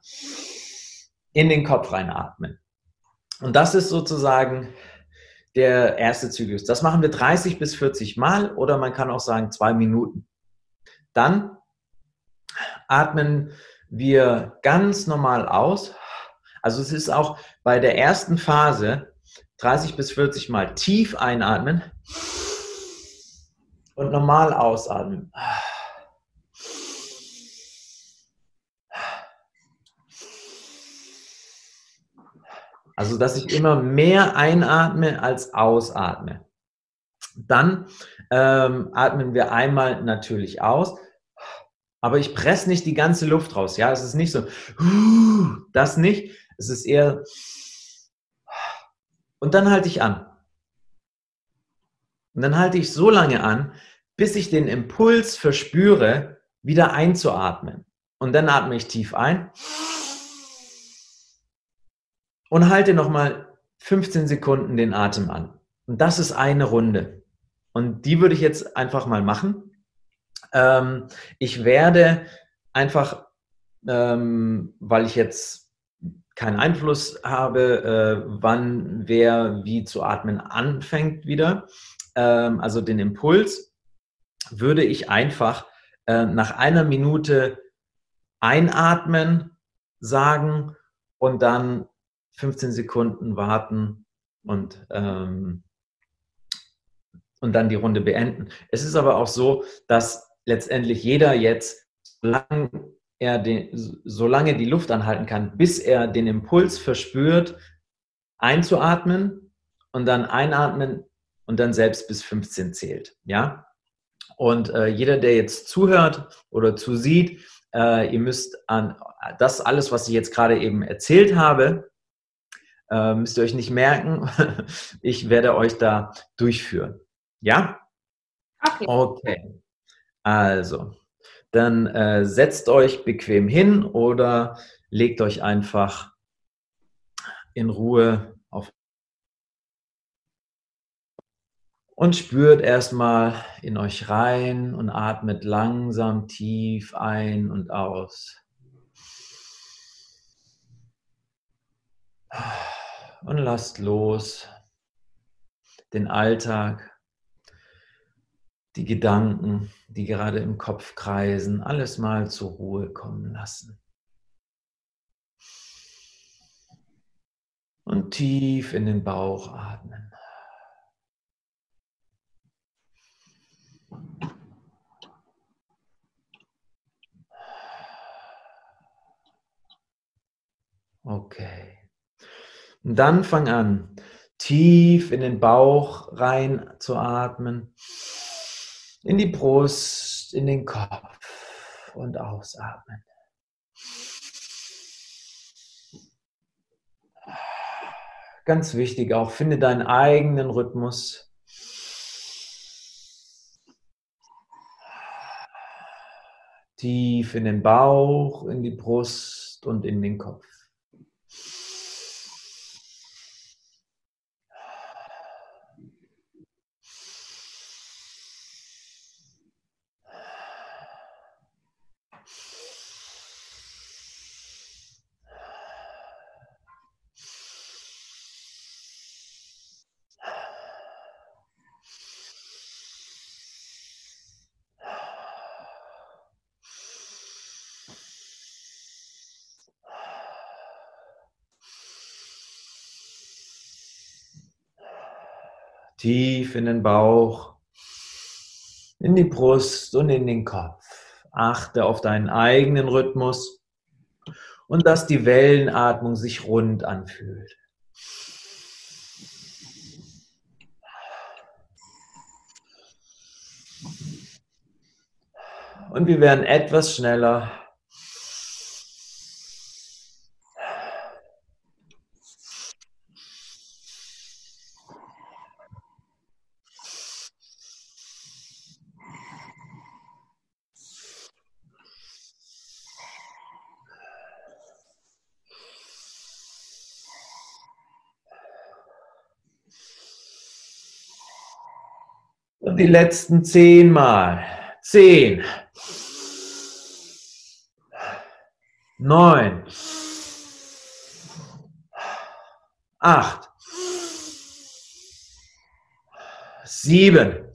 in den Kopf reinatmen. Und das ist sozusagen der erste Zyklus. Das machen wir 30 bis 40 Mal oder man kann auch sagen zwei Minuten. Dann atmen wir ganz normal aus. Also es ist auch bei der ersten Phase 30 bis 40 Mal tief einatmen und normal ausatmen. Also, dass ich immer mehr einatme als ausatme. Dann ähm, atmen wir einmal natürlich aus, aber ich presse nicht die ganze Luft raus. Ja, es ist nicht so, das nicht. Es ist eher, und dann halte ich an. Und dann halte ich so lange an, bis ich den Impuls verspüre, wieder einzuatmen. Und dann atme ich tief ein und halte nochmal 15 Sekunden den Atem an. Und das ist eine Runde. Und die würde ich jetzt einfach mal machen. Ähm, ich werde einfach, ähm, weil ich jetzt keinen Einfluss habe, äh, wann wer wie zu atmen anfängt wieder, ähm, also den Impuls, würde ich einfach äh, nach einer Minute einatmen, sagen und dann 15 Sekunden warten und, ähm, und dann die Runde beenden. Es ist aber auch so, dass letztendlich jeder jetzt, solange, er den, solange die Luft anhalten kann, bis er den Impuls verspürt, einzuatmen und dann einatmen und dann selbst bis 15 zählt. Ja? Und äh, jeder, der jetzt zuhört oder zusieht, äh, ihr müsst an das alles, was ich jetzt gerade eben erzählt habe, äh, müsst ihr euch nicht merken. ich werde euch da durchführen. Ja? Okay. Okay. Also, dann äh, setzt euch bequem hin oder legt euch einfach in Ruhe auf und spürt erstmal in euch rein und atmet langsam tief ein und aus. Und lasst los den Alltag, die Gedanken, die gerade im Kopf kreisen, alles mal zur Ruhe kommen lassen. Und tief in den Bauch atmen. Okay. Und dann fang an, tief in den Bauch rein zu atmen, in die Brust, in den Kopf und ausatmen. Ganz wichtig auch, finde deinen eigenen Rhythmus. Tief in den Bauch, in die Brust und in den Kopf. Tief in den Bauch, in die Brust und in den Kopf. Achte auf deinen eigenen Rhythmus und dass die Wellenatmung sich rund anfühlt. Und wir werden etwas schneller Und die letzten zehnmal. Zehn. Neun. Acht. Sieben.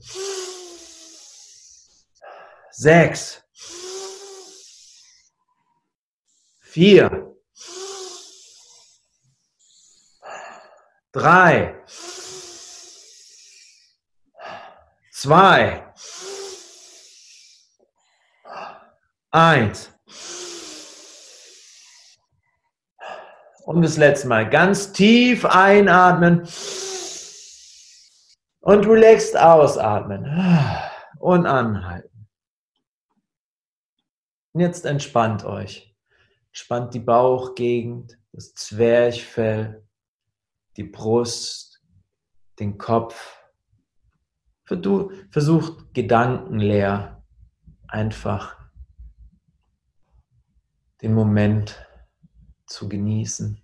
Sechs. Vier. Drei. Zwei, eins. Und das letzte Mal ganz tief einatmen und relaxed ausatmen und anhalten. Und jetzt entspannt euch. Spannt die Bauchgegend, das Zwerchfell, die Brust, den Kopf Versucht gedankenleer einfach den Moment zu genießen.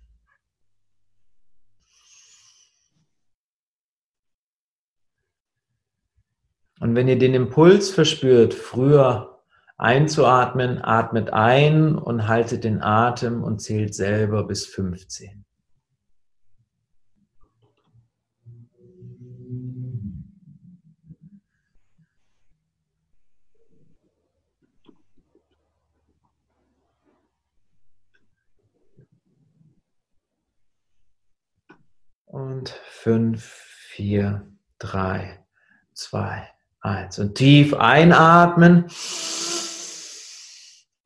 Und wenn ihr den Impuls verspürt, früher einzuatmen, atmet ein und haltet den Atem und zählt selber bis 15. Und fünf, vier, drei, zwei, eins. Und tief einatmen.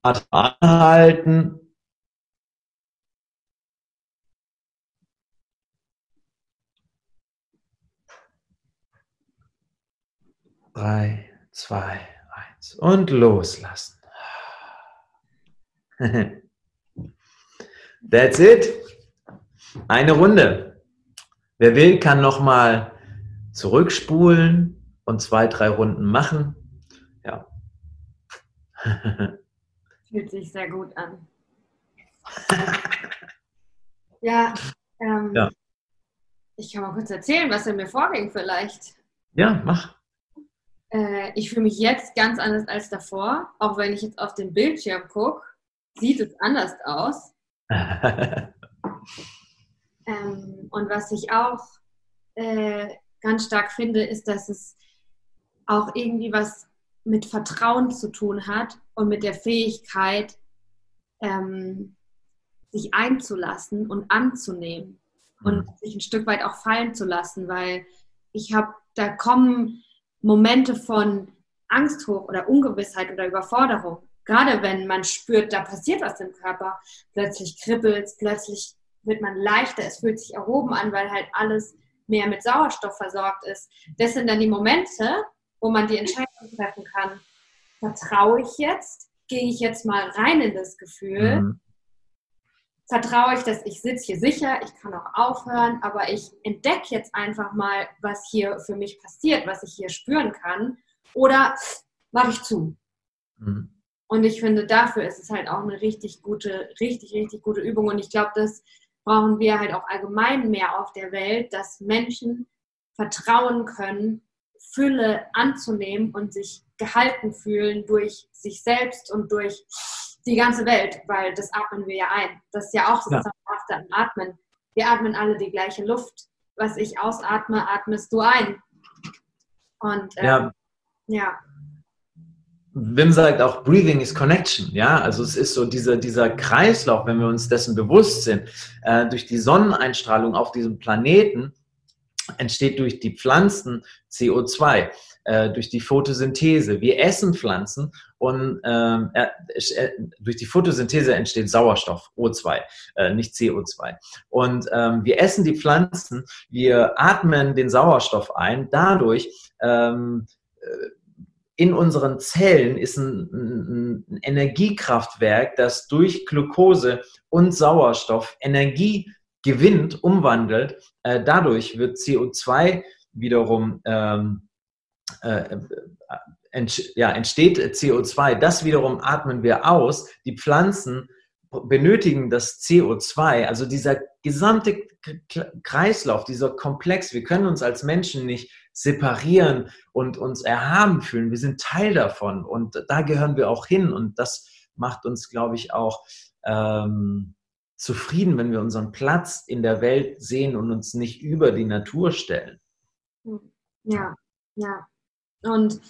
Atem anhalten. Drei, zwei, eins. Und loslassen. That's it. Eine Runde. Wer will, kann nochmal zurückspulen und zwei, drei Runden machen. Ja. Fühlt sich sehr gut an. ja, ähm, ja, ich kann mal kurz erzählen, was in mir vorging vielleicht. Ja, mach. Äh, ich fühle mich jetzt ganz anders als davor. Auch wenn ich jetzt auf den Bildschirm gucke, sieht es anders aus. Ähm, und was ich auch äh, ganz stark finde, ist, dass es auch irgendwie was mit Vertrauen zu tun hat und mit der Fähigkeit, ähm, sich einzulassen und anzunehmen und mhm. sich ein Stück weit auch fallen zu lassen, weil ich habe, da kommen Momente von Angst hoch oder Ungewissheit oder Überforderung. Gerade wenn man spürt, da passiert was im Körper, plötzlich kribbelt es, plötzlich wird man leichter, es fühlt sich erhoben an, weil halt alles mehr mit Sauerstoff versorgt ist. Das sind dann die Momente, wo man die Entscheidung treffen kann. Vertraue ich jetzt? Gehe ich jetzt mal rein in das Gefühl? Mhm. Vertraue ich, dass ich sitze hier sicher, ich kann auch aufhören, aber ich entdecke jetzt einfach mal, was hier für mich passiert, was ich hier spüren kann. Oder mache ich zu? Mhm. Und ich finde, dafür ist es halt auch eine richtig gute, richtig, richtig gute Übung. Und ich glaube, dass brauchen wir halt auch allgemein mehr auf der Welt, dass Menschen vertrauen können, Fülle anzunehmen und sich gehalten fühlen durch sich selbst und durch die ganze Welt, weil das atmen wir ja ein. Das ist ja auch so ja. das Atmen. Wir atmen alle die gleiche Luft. Was ich ausatme, atmest du ein. Und ähm, ja. ja. Wim sagt auch, Breathing is Connection. Ja, also es ist so dieser, dieser Kreislauf, wenn wir uns dessen bewusst sind, äh, durch die Sonneneinstrahlung auf diesem Planeten entsteht durch die Pflanzen CO2, äh, durch die Photosynthese. Wir essen Pflanzen und ähm, äh, durch die Photosynthese entsteht Sauerstoff, O2, äh, nicht CO2. Und ähm, wir essen die Pflanzen, wir atmen den Sauerstoff ein, dadurch ähm, äh, in unseren Zellen ist ein, ein, Energiekraftwerk, das durch Glucose und Sauerstoff Energie gewinnt, umwandelt. Äh, dadurch wird CO2 wiederum ähm, äh, ent, ja, entsteht CO2. Das wiederum atmen wir aus. Die Pflanzen benötigen das CO2, also dieser gesamte Kreislauf, dieser Komplex. Wir können uns als Menschen nicht separieren und uns erhaben fühlen. Wir sind Teil davon und da gehören wir auch hin und das macht uns, glaube ich, auch ähm, zufrieden, wenn wir unseren Platz in der Welt sehen und uns nicht über die Natur stellen. Ja, ja. Und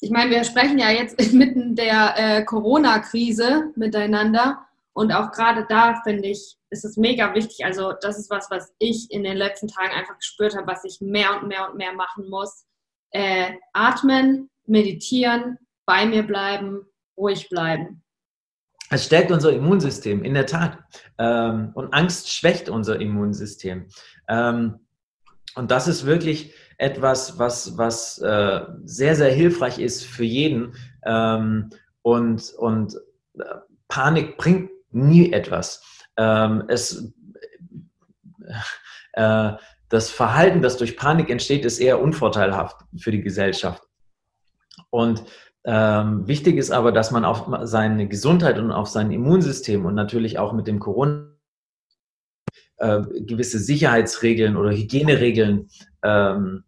ich meine, wir sprechen ja jetzt inmitten der äh, Corona-Krise miteinander. Und auch gerade da finde ich, ist es mega wichtig. Also das ist was, was ich in den letzten Tagen einfach gespürt habe, was ich mehr und mehr und mehr machen muss. Äh, atmen, meditieren, bei mir bleiben, ruhig bleiben. Es stärkt unser Immunsystem, in der Tat. Ähm, und Angst schwächt unser Immunsystem. Ähm, und das ist wirklich etwas, was, was äh, sehr, sehr hilfreich ist für jeden. Ähm, und, und äh, Panik bringt nie etwas. Ähm, es, äh, das Verhalten, das durch Panik entsteht, ist eher unvorteilhaft für die Gesellschaft. Und ähm, wichtig ist aber, dass man auf seine Gesundheit und auf sein Immunsystem und natürlich auch mit dem Corona äh, gewisse Sicherheitsregeln oder Hygieneregeln ähm,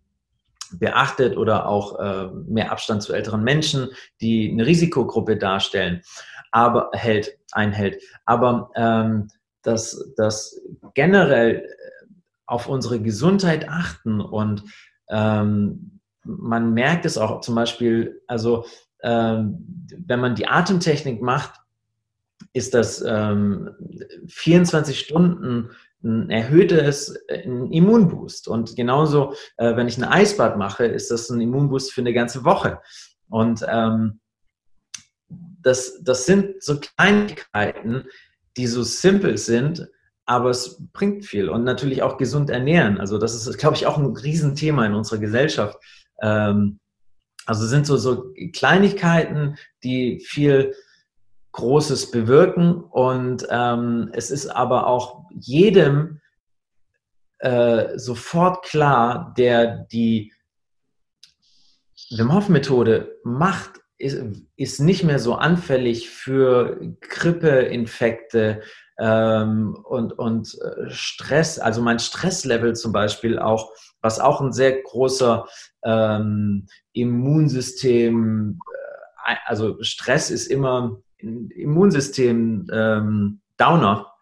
beachtet oder auch äh, mehr Abstand zu älteren Menschen, die eine Risikogruppe darstellen, aber hält, einhält. Aber ähm, dass, dass generell auf unsere Gesundheit achten und ähm, man merkt es auch zum Beispiel, also ähm, wenn man die Atemtechnik macht, ist das ähm, 24 Stunden ein erhöhtes ein Immunboost. Und genauso, äh, wenn ich ein Eisbad mache, ist das ein Immunboost für eine ganze Woche. Und ähm, das, das sind so Kleinigkeiten, die so simpel sind, aber es bringt viel. Und natürlich auch gesund ernähren. Also das ist, glaube ich, auch ein Riesenthema in unserer Gesellschaft. Ähm, also sind so, so Kleinigkeiten, die viel Großes bewirken. Und ähm, es ist aber auch jedem äh, sofort klar, der die Wim Hof Methode macht, ist, ist nicht mehr so anfällig für Grippeinfekte ähm, und, und äh, Stress. Also mein Stresslevel zum Beispiel auch, was auch ein sehr großer ähm, Immunsystem, äh, also Stress ist immer Immunsystem ähm, Downer.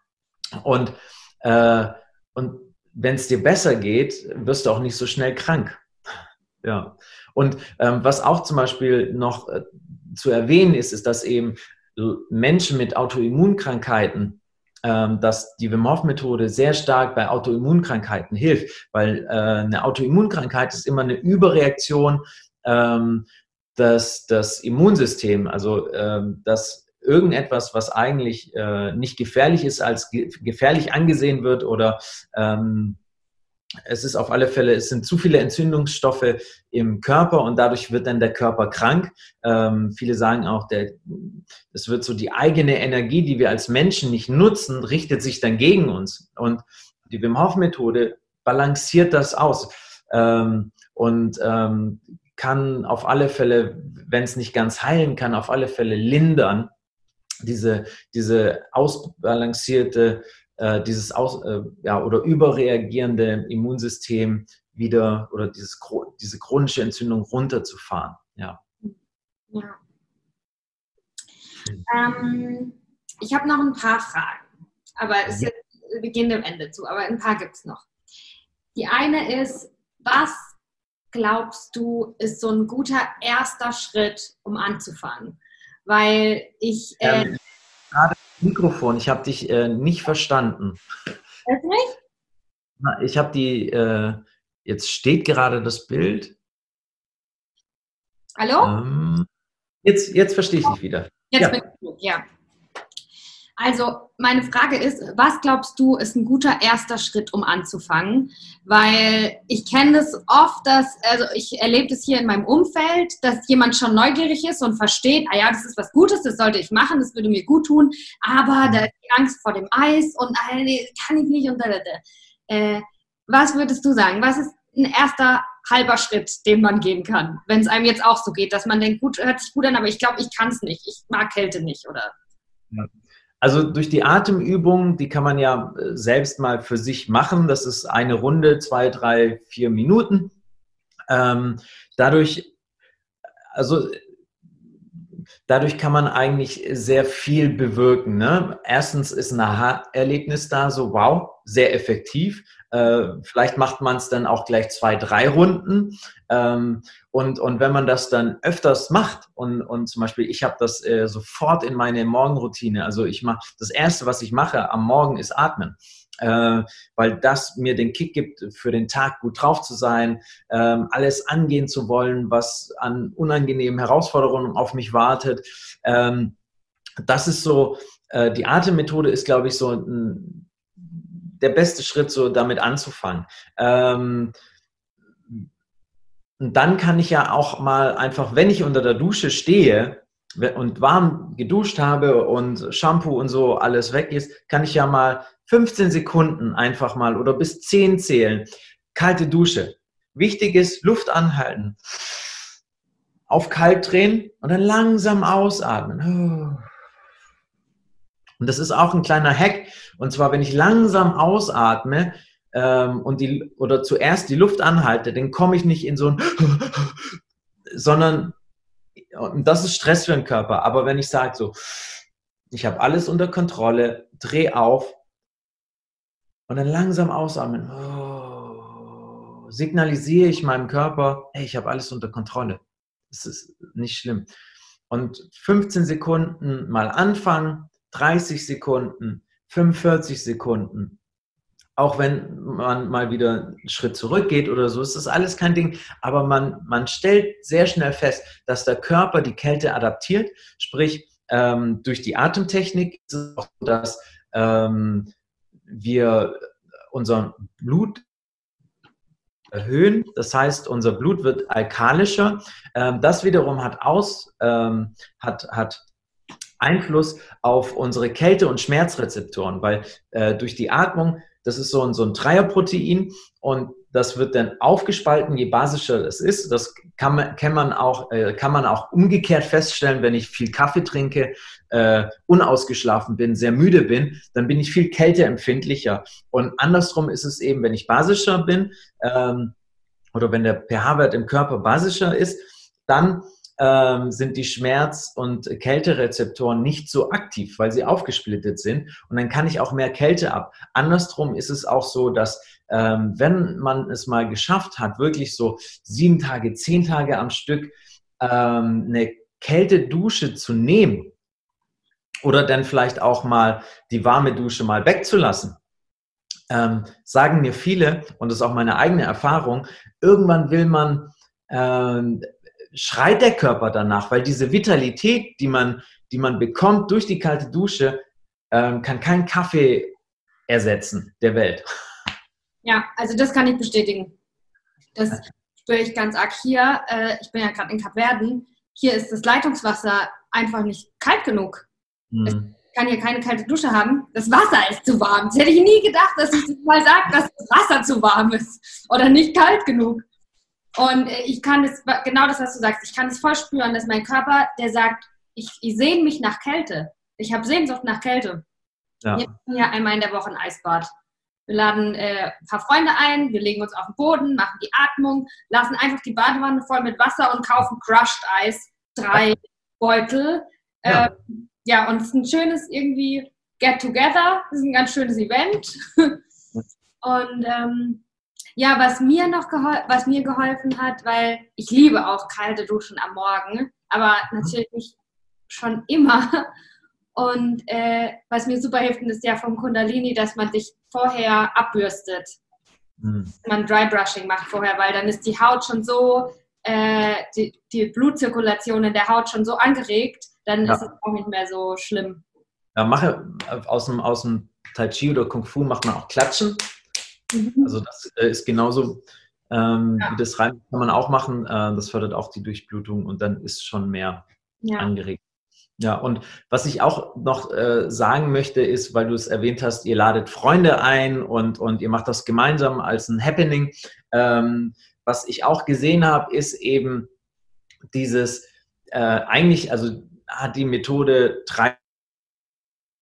Und, äh, und wenn es dir besser geht, wirst du auch nicht so schnell krank. Ja. Und ähm, was auch zum Beispiel noch äh, zu erwähnen ist, ist, dass eben Menschen mit Autoimmunkrankheiten, ähm, dass die Wim Hof Methode sehr stark bei Autoimmunkrankheiten hilft, weil äh, eine Autoimmunkrankheit ist immer eine Überreaktion ähm, des, des Immunsystems, also ähm, das irgendetwas, was eigentlich äh, nicht gefährlich ist, als ge gefährlich angesehen wird oder ähm, es ist auf alle Fälle, es sind zu viele Entzündungsstoffe im Körper und dadurch wird dann der Körper krank. Ähm, viele sagen auch, der, es wird so die eigene Energie, die wir als Menschen nicht nutzen, richtet sich dann gegen uns. Und die Wim Hof Methode balanciert das aus ähm, und ähm, kann auf alle Fälle, wenn es nicht ganz heilen kann, auf alle Fälle lindern diese, diese ausbalancierte, äh, dieses aus, äh, ja, oder überreagierende Immunsystem wieder oder dieses, diese chronische Entzündung runterzufahren. Ja. ja. Ähm, ich habe noch ein paar Fragen, aber es ja. ist, wir gehen dem Ende zu, aber ein paar gibt es noch. Die eine ist, was glaubst du, ist so ein guter erster Schritt, um anzufangen? weil ich. Äh, ähm, gerade Mikrofon, ich habe dich äh, nicht verstanden. Hörst du mich? Ich habe die, äh, jetzt steht gerade das Bild. Hallo? Ähm, jetzt, jetzt verstehe ich dich wieder. Jetzt ja. bin ich gut, ja. Also meine Frage ist, was glaubst du, ist ein guter erster Schritt, um anzufangen? Weil ich kenne das oft, dass, also ich erlebe das hier in meinem Umfeld, dass jemand schon neugierig ist und versteht, ah ja, das ist was Gutes, das sollte ich machen, das würde mir gut tun, aber da ist die Angst vor dem Eis und ah, nee, kann ich nicht und da, da, da. Äh, was würdest du sagen? Was ist ein erster halber Schritt, den man gehen kann, wenn es einem jetzt auch so geht, dass man denkt, gut, hört sich gut an, aber ich glaube, ich kann es nicht, ich mag Kälte nicht oder? Ja. Also durch die Atemübung, die kann man ja äh, selbst mal für sich machen. Das ist eine Runde, zwei, drei, vier Minuten. Ähm, dadurch, also dadurch kann man eigentlich sehr viel bewirken. Ne? Erstens ist ein Aha-Erlebnis da, so wow, sehr effektiv. Äh, vielleicht macht man es dann auch gleich zwei, drei Runden. Ähm, und, und wenn man das dann öfters macht und, und zum Beispiel ich habe das äh, sofort in meine Morgenroutine, also ich mache das Erste, was ich mache am Morgen ist Atmen. Äh, weil das mir den Kick gibt, für den Tag gut drauf zu sein, ähm, alles angehen zu wollen, was an unangenehmen Herausforderungen auf mich wartet. Ähm, das ist so, äh, die Atemmethode ist, glaube ich, so ein, der beste Schritt, so damit anzufangen. Ähm, und dann kann ich ja auch mal einfach, wenn ich unter der Dusche stehe und warm geduscht habe und Shampoo und so alles weg ist, kann ich ja mal 15 Sekunden einfach mal oder bis 10 zählen. Kalte Dusche. Wichtig ist, Luft anhalten. Auf kalt drehen und dann langsam ausatmen. Und das ist auch ein kleiner Hack. Und zwar, wenn ich langsam ausatme, ähm, und die oder zuerst die Luft anhalte, dann komme ich nicht in so ein sondern und das ist Stress für den Körper. Aber wenn ich sage so, ich habe alles unter Kontrolle, dreh auf und dann langsam ausatmen, oh, signalisiere ich meinem Körper, hey, ich habe alles unter Kontrolle. Das ist nicht schlimm. Und 15 Sekunden mal anfangen, 30 Sekunden, 45 Sekunden. Auch wenn man mal wieder einen Schritt zurückgeht oder so, ist das alles kein Ding. Aber man, man stellt sehr schnell fest, dass der Körper die Kälte adaptiert. Sprich, ähm, durch die Atemtechnik ist es auch so, dass ähm, wir unser Blut erhöhen. Das heißt, unser Blut wird alkalischer. Ähm, das wiederum hat, aus, ähm, hat, hat Einfluss auf unsere Kälte- und Schmerzrezeptoren, weil äh, durch die Atmung, das ist so ein, so ein Dreierprotein und das wird dann aufgespalten, je basischer es ist. Das kann man, kann man, auch, äh, kann man auch umgekehrt feststellen, wenn ich viel Kaffee trinke, äh, unausgeschlafen bin, sehr müde bin, dann bin ich viel kälteempfindlicher. Und andersrum ist es eben, wenn ich basischer bin ähm, oder wenn der pH-Wert im Körper basischer ist, dann ähm, sind die Schmerz- und Kälterezeptoren nicht so aktiv, weil sie aufgesplittet sind. Und dann kann ich auch mehr Kälte ab. Andersrum ist es auch so, dass ähm, wenn man es mal geschafft hat, wirklich so sieben Tage, zehn Tage am Stück ähm, eine Kältedusche zu nehmen oder dann vielleicht auch mal die warme Dusche mal wegzulassen, ähm, sagen mir viele, und das ist auch meine eigene Erfahrung, irgendwann will man, ähm, schreit der Körper danach, weil diese Vitalität, die man, die man bekommt durch die kalte Dusche, ähm, kann kein Kaffee ersetzen der Welt. Ja, also das kann ich bestätigen. Das spüre ich ganz arg hier. Äh, ich bin ja gerade in Kapverden. Hier ist das Leitungswasser einfach nicht kalt genug. Mhm. Ich kann hier keine kalte Dusche haben. Das Wasser ist zu warm. Das hätte ich nie gedacht, dass ich das mal sage, dass das Wasser zu warm ist oder nicht kalt genug. Und äh, ich kann das, genau das, was du sagst, ich kann es voll spüren, dass mein Körper, der sagt, ich, ich sehne mich nach Kälte. Ich habe Sehnsucht nach Kälte. Ja. Wir machen ja einmal in der Woche ein Eisbad. Wir laden äh, ein paar Freunde ein, wir legen uns auf den Boden, machen die Atmung, lassen einfach die Badewanne voll mit Wasser und kaufen Crushed Eis, drei Beutel. Ja, äh, ja und es ist ein schönes irgendwie Get-Together, es ist ein ganz schönes Event. und ähm, ja, was mir noch was mir geholfen hat, weil ich liebe auch kalte Duschen am Morgen, aber natürlich nicht schon immer. Und äh, was mir super hilft, ist ja vom Kundalini, dass man sich vorher abbürstet. Mhm. Man Dry Brushing macht vorher, weil dann ist die Haut schon so, äh, die, die, Blutzirkulation in der Haut schon so angeregt, dann ja. ist es auch nicht mehr so schlimm. Ja, mache aus dem, aus dem Tai Chi oder Kung Fu macht man auch Klatschen. Mhm. Also das äh, ist genauso ähm, ja. wie das rein kann man auch machen. Äh, das fördert auch die Durchblutung und dann ist schon mehr ja. angeregt. Ja, und was ich auch noch äh, sagen möchte, ist, weil du es erwähnt hast, ihr ladet Freunde ein und, und ihr macht das gemeinsam als ein Happening. Ähm, was ich auch gesehen habe, ist eben dieses, äh, eigentlich, also hat die Methode drei,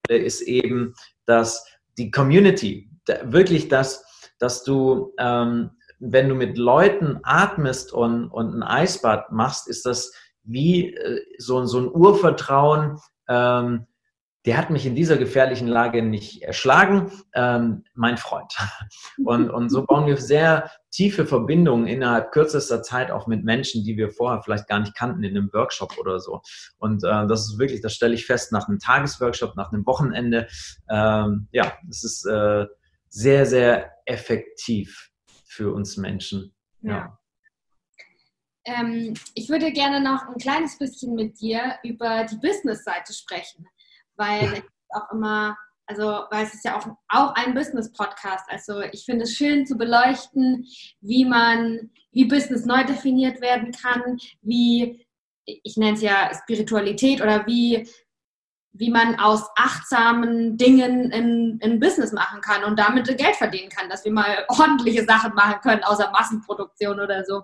ist eben, dass die Community, wirklich das, dass du, ähm, wenn du mit Leuten atmest und, und ein Eisbad machst, ist das wie äh, so, so ein Urvertrauen, ähm, der hat mich in dieser gefährlichen Lage nicht erschlagen, ähm, mein Freund. Und, und so bauen wir sehr tiefe Verbindungen innerhalb kürzester Zeit auch mit Menschen, die wir vorher vielleicht gar nicht kannten in einem Workshop oder so. Und äh, das ist wirklich, das stelle ich fest, nach einem Tagesworkshop, nach einem Wochenende. Ähm, ja, es ist äh, sehr, sehr effektiv für uns Menschen. Ja. ja. Ähm, ich würde gerne noch ein kleines bisschen mit dir über die Business-Seite sprechen, weil auch immer, also weil es ist ja auch, auch ein Business-Podcast. Also ich finde es schön zu beleuchten, wie man, wie Business neu definiert werden kann, wie, ich nenne es ja Spiritualität oder wie wie man aus achtsamen Dingen ein, ein Business machen kann und damit Geld verdienen kann, dass wir mal ordentliche Sachen machen können, außer Massenproduktion oder so.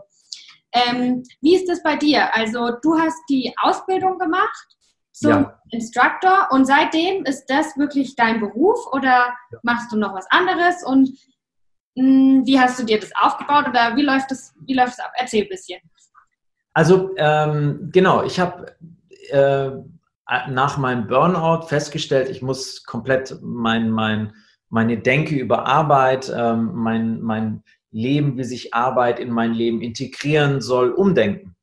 Ähm, wie ist das bei dir? Also du hast die Ausbildung gemacht zum ja. Instructor und seitdem ist das wirklich dein Beruf oder ja. machst du noch was anderes? Und Hm, wie hast du dir das aufgebaut oder wie läuft das, wie läuft das ab? Erzähl ein bisschen. Also ähm, genau, ich habe äh, nach meinem Burnout festgestellt, ich muss komplett mein, mein, meine Denke über Arbeit, ähm, mein, mein Leben, wie sich Arbeit in mein Leben integrieren soll, umdenken.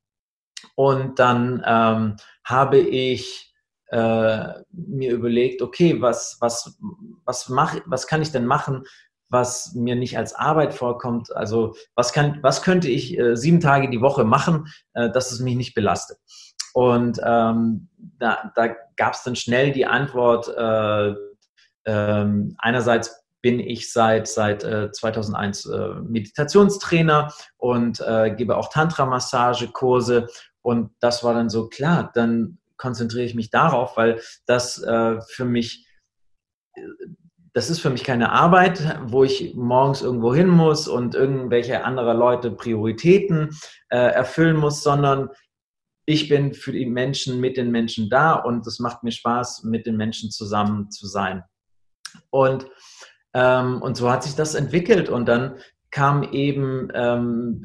Und dann ähm, habe ich äh, mir überlegt, okay, was, was, was, mach, was kann ich denn machen, was mir nicht als Arbeit vorkommt. Also was, kann, was könnte ich äh, sieben Tage die Woche machen, äh, dass es mich nicht belastet. Und ähm, da, da gab es dann schnell die Antwort, äh, ähm, einerseits bin ich seit, seit äh, 2001 äh, Meditationstrainer und äh, gebe auch Tantra-Massage-Kurse. Und das war dann so klar, dann konzentriere ich mich darauf, weil das äh, für mich das ist für mich keine Arbeit, wo ich morgens irgendwo hin muss und irgendwelche andere Leute Prioritäten äh, erfüllen muss, sondern ich bin für die Menschen, mit den Menschen da und es macht mir Spaß, mit den Menschen zusammen zu sein. Und, ähm, und so hat sich das entwickelt und dann kam eben ähm,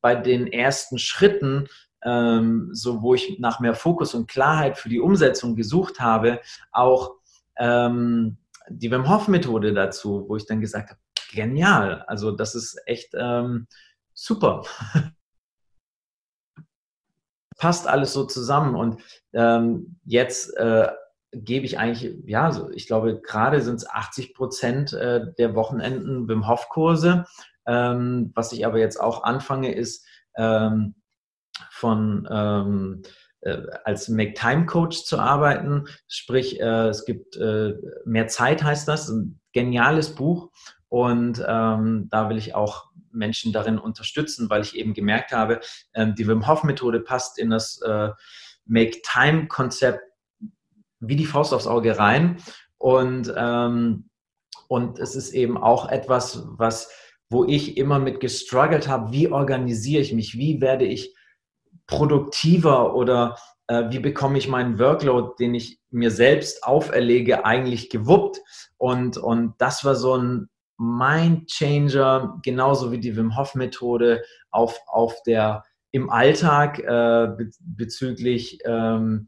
bei den ersten Schritten, ähm, so wo ich nach mehr Fokus und Klarheit für die Umsetzung gesucht habe, auch ähm, die Wim Hof Methode dazu, wo ich dann gesagt habe, genial, also das ist echt ähm, super. Passt alles so zusammen und ähm, jetzt äh, gebe ich eigentlich, ja, so, ich glaube, gerade sind es 80 Prozent äh, der Wochenenden Wim Hof Kurse. Ähm, was ich aber jetzt auch anfange, ist ähm, von ähm, äh, als Make-Time-Coach zu arbeiten. Sprich, äh, es gibt äh, mehr Zeit, heißt das. Ein geniales Buch. Und ähm, da will ich auch Menschen darin unterstützen, weil ich eben gemerkt habe, ähm, die Wim Hof-Methode passt in das äh, Make-Time-Konzept wie die Faust aufs Auge rein. Und, ähm, und es ist eben auch etwas, was, wo ich immer mit gestruggelt habe, wie organisiere ich mich, wie werde ich produktiver oder äh, wie bekomme ich meinen Workload, den ich mir selbst auferlege, eigentlich gewuppt. Und, und das war so ein Mind-Changer, genauso wie die Wim Hof-Methode auf, auf der, im Alltag äh, bezüglich ähm,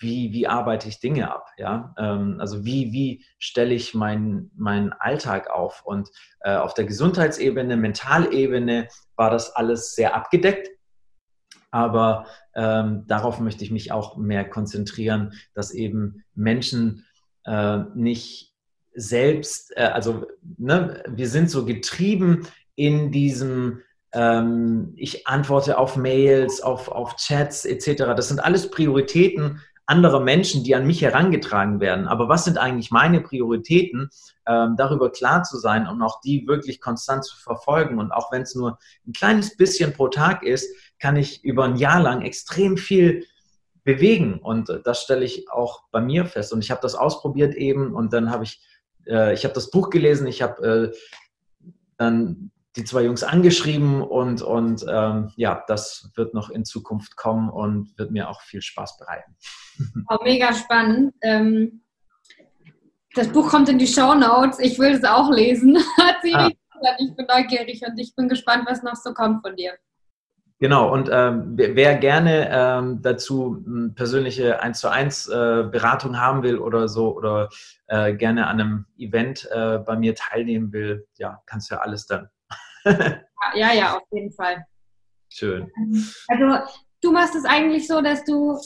wie, wie arbeite ich Dinge ab, ja, ähm, also wie, wie stelle ich meinen meinen Alltag auf? Und äh, auf der Gesundheitsebene, Mentalebene war das alles sehr abgedeckt. Aber ähm, darauf möchte ich mich auch mehr konzentrieren, dass eben Menschen äh, nicht selbst, äh, also ne, wir sind so getrieben in diesem, ähm, ich antworte auf Mails, auf, auf Chats etc. Das sind alles Prioritäten, andere Menschen, die an mich herangetragen werden. Aber was sind eigentlich meine Prioritäten, ähm, darüber klar zu sein und auch die wirklich konstant zu verfolgen. Und auch wenn es nur ein kleines bisschen pro Tag ist, kann ich über ein Jahr lang extrem viel bewegen. Und das stelle ich auch bei mir fest. Und ich habe das ausprobiert eben und dann habe ich, äh, ich habe das Buch gelesen, ich habe äh, dann die zwei Jungs angeschrieben und, und ähm, ja, das wird noch in Zukunft kommen und wird mir auch viel Spaß bereiten. Oh, mega spannend. Ähm, das Buch kommt in die Show Notes. Ich will es auch lesen. ah. Ich bin neugierig und ich bin gespannt, was noch so kommt von dir. Genau, und ähm, wer gerne ähm, dazu hm, persönliche 1 zu 1 äh, Beratung haben will oder so oder äh, gerne an einem Event äh, bei mir teilnehmen will, ja, kannst du ja alles dann ja, ja, auf jeden Fall. Schön. Also du machst es eigentlich so, dass du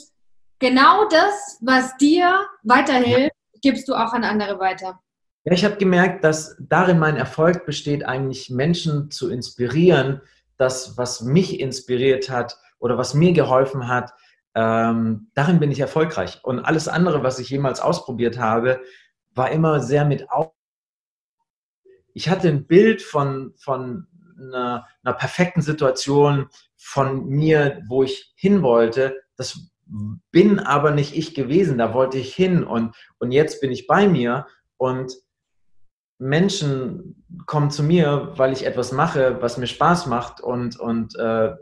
genau das, was dir weiterhilft, gibst du auch an andere weiter. Ja, ich habe gemerkt, dass darin mein Erfolg besteht, eigentlich Menschen zu inspirieren, das, was mich inspiriert hat oder was mir geholfen hat, ähm, darin bin ich erfolgreich. Und alles andere, was ich jemals ausprobiert habe, war immer sehr mit Auf ich hatte ein Bild von, von einer, einer perfekten Situation von mir, wo ich hin wollte. Das bin aber nicht ich gewesen, da wollte ich hin und, und jetzt bin ich bei mir und Menschen kommen zu mir, weil ich etwas mache, was mir Spaß macht und, und äh,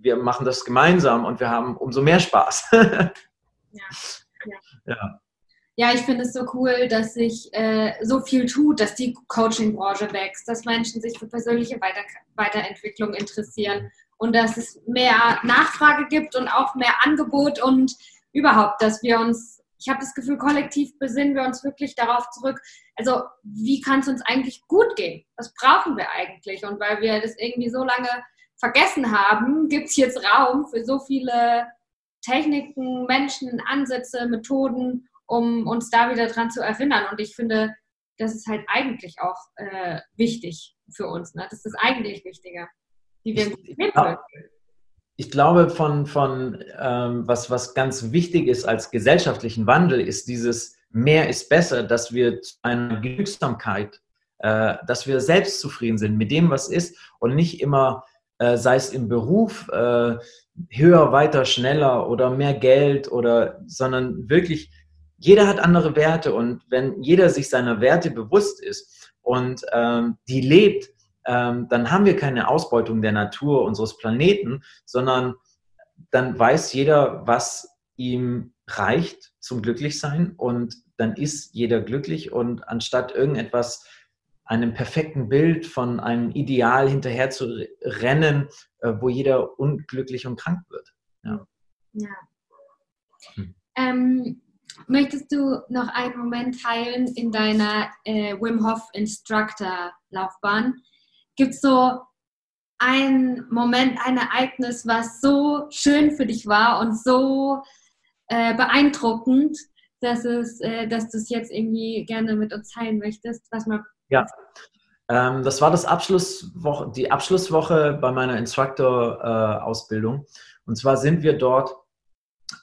wir machen das gemeinsam und wir haben umso mehr Spaß. ja, ja. ja. ja, ich finde es so cool, dass sich äh, so viel tut, dass die Coaching-Branche wächst, dass Menschen sich für persönliche Weiter Weiterentwicklung interessieren und dass es mehr Nachfrage gibt und auch mehr Angebot und überhaupt, dass wir uns, ich habe das Gefühl, kollektiv besinnen wir uns wirklich darauf zurück, also wie kann es uns eigentlich gut gehen? Was brauchen wir eigentlich? Und weil wir das irgendwie so lange vergessen haben, gibt es jetzt Raum für so viele Techniken, Menschen, Ansätze, Methoden um uns da wieder dran zu erinnern. Und ich finde, das ist halt eigentlich auch äh, wichtig für uns. Ne? Das ist eigentlich wichtiger, wie wir ich, ich glaube, von, von ähm, was, was ganz wichtig ist als gesellschaftlichen Wandel, ist dieses mehr ist besser, dass wir zu einer Genügsamkeit, äh, dass wir selbstzufrieden sind mit dem, was ist und nicht immer, äh, sei es im Beruf, äh, höher, weiter, schneller oder mehr Geld oder, sondern wirklich jeder hat andere Werte und wenn jeder sich seiner Werte bewusst ist und ähm, die lebt, dann haben wir keine Ausbeutung der Natur unseres Planeten, sondern dann weiß jeder, was ihm reicht zum Glücklichsein und dann ist jeder glücklich und anstatt irgendetwas einem perfekten Bild von einem Ideal hinterher zu rennen, äh, wo jeder unglücklich und krank wird. Ja. ja. Hm. Ähm, Möchtest du noch einen Moment teilen in deiner äh, Wim Hof Instructor Laufbahn? Gibt es so einen Moment, ein Ereignis, was so schön für dich war und so äh, beeindruckend, dass, äh, dass du es jetzt irgendwie gerne mit uns teilen möchtest? Was man ja, ähm, das war das Abschlusswoche, die Abschlusswoche bei meiner Instructor-Ausbildung. und zwar sind wir dort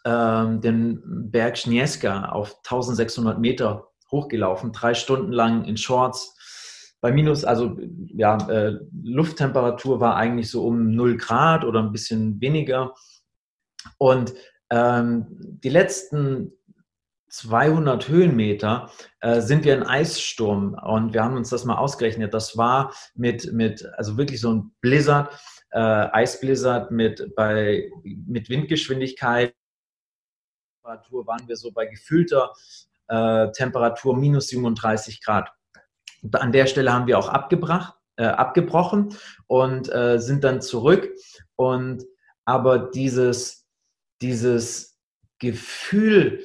ähm, den Berg Schnieska auf 1600 Meter hochgelaufen, drei Stunden lang in Shorts. Bei minus, also ja, äh, Lufttemperatur war eigentlich so um 0 Grad oder ein bisschen weniger. Und ähm, die letzten 200 Höhenmeter äh, sind wir in Eissturm und wir haben uns das mal ausgerechnet. Das war mit, mit also wirklich so ein Blizzard, äh, Eisblizzard mit, bei, mit Windgeschwindigkeit waren wir so bei gefühlter äh, Temperatur minus 37 Grad. An der Stelle haben wir auch abgebracht, äh, abgebrochen und äh, sind dann zurück. Und aber dieses, dieses Gefühl,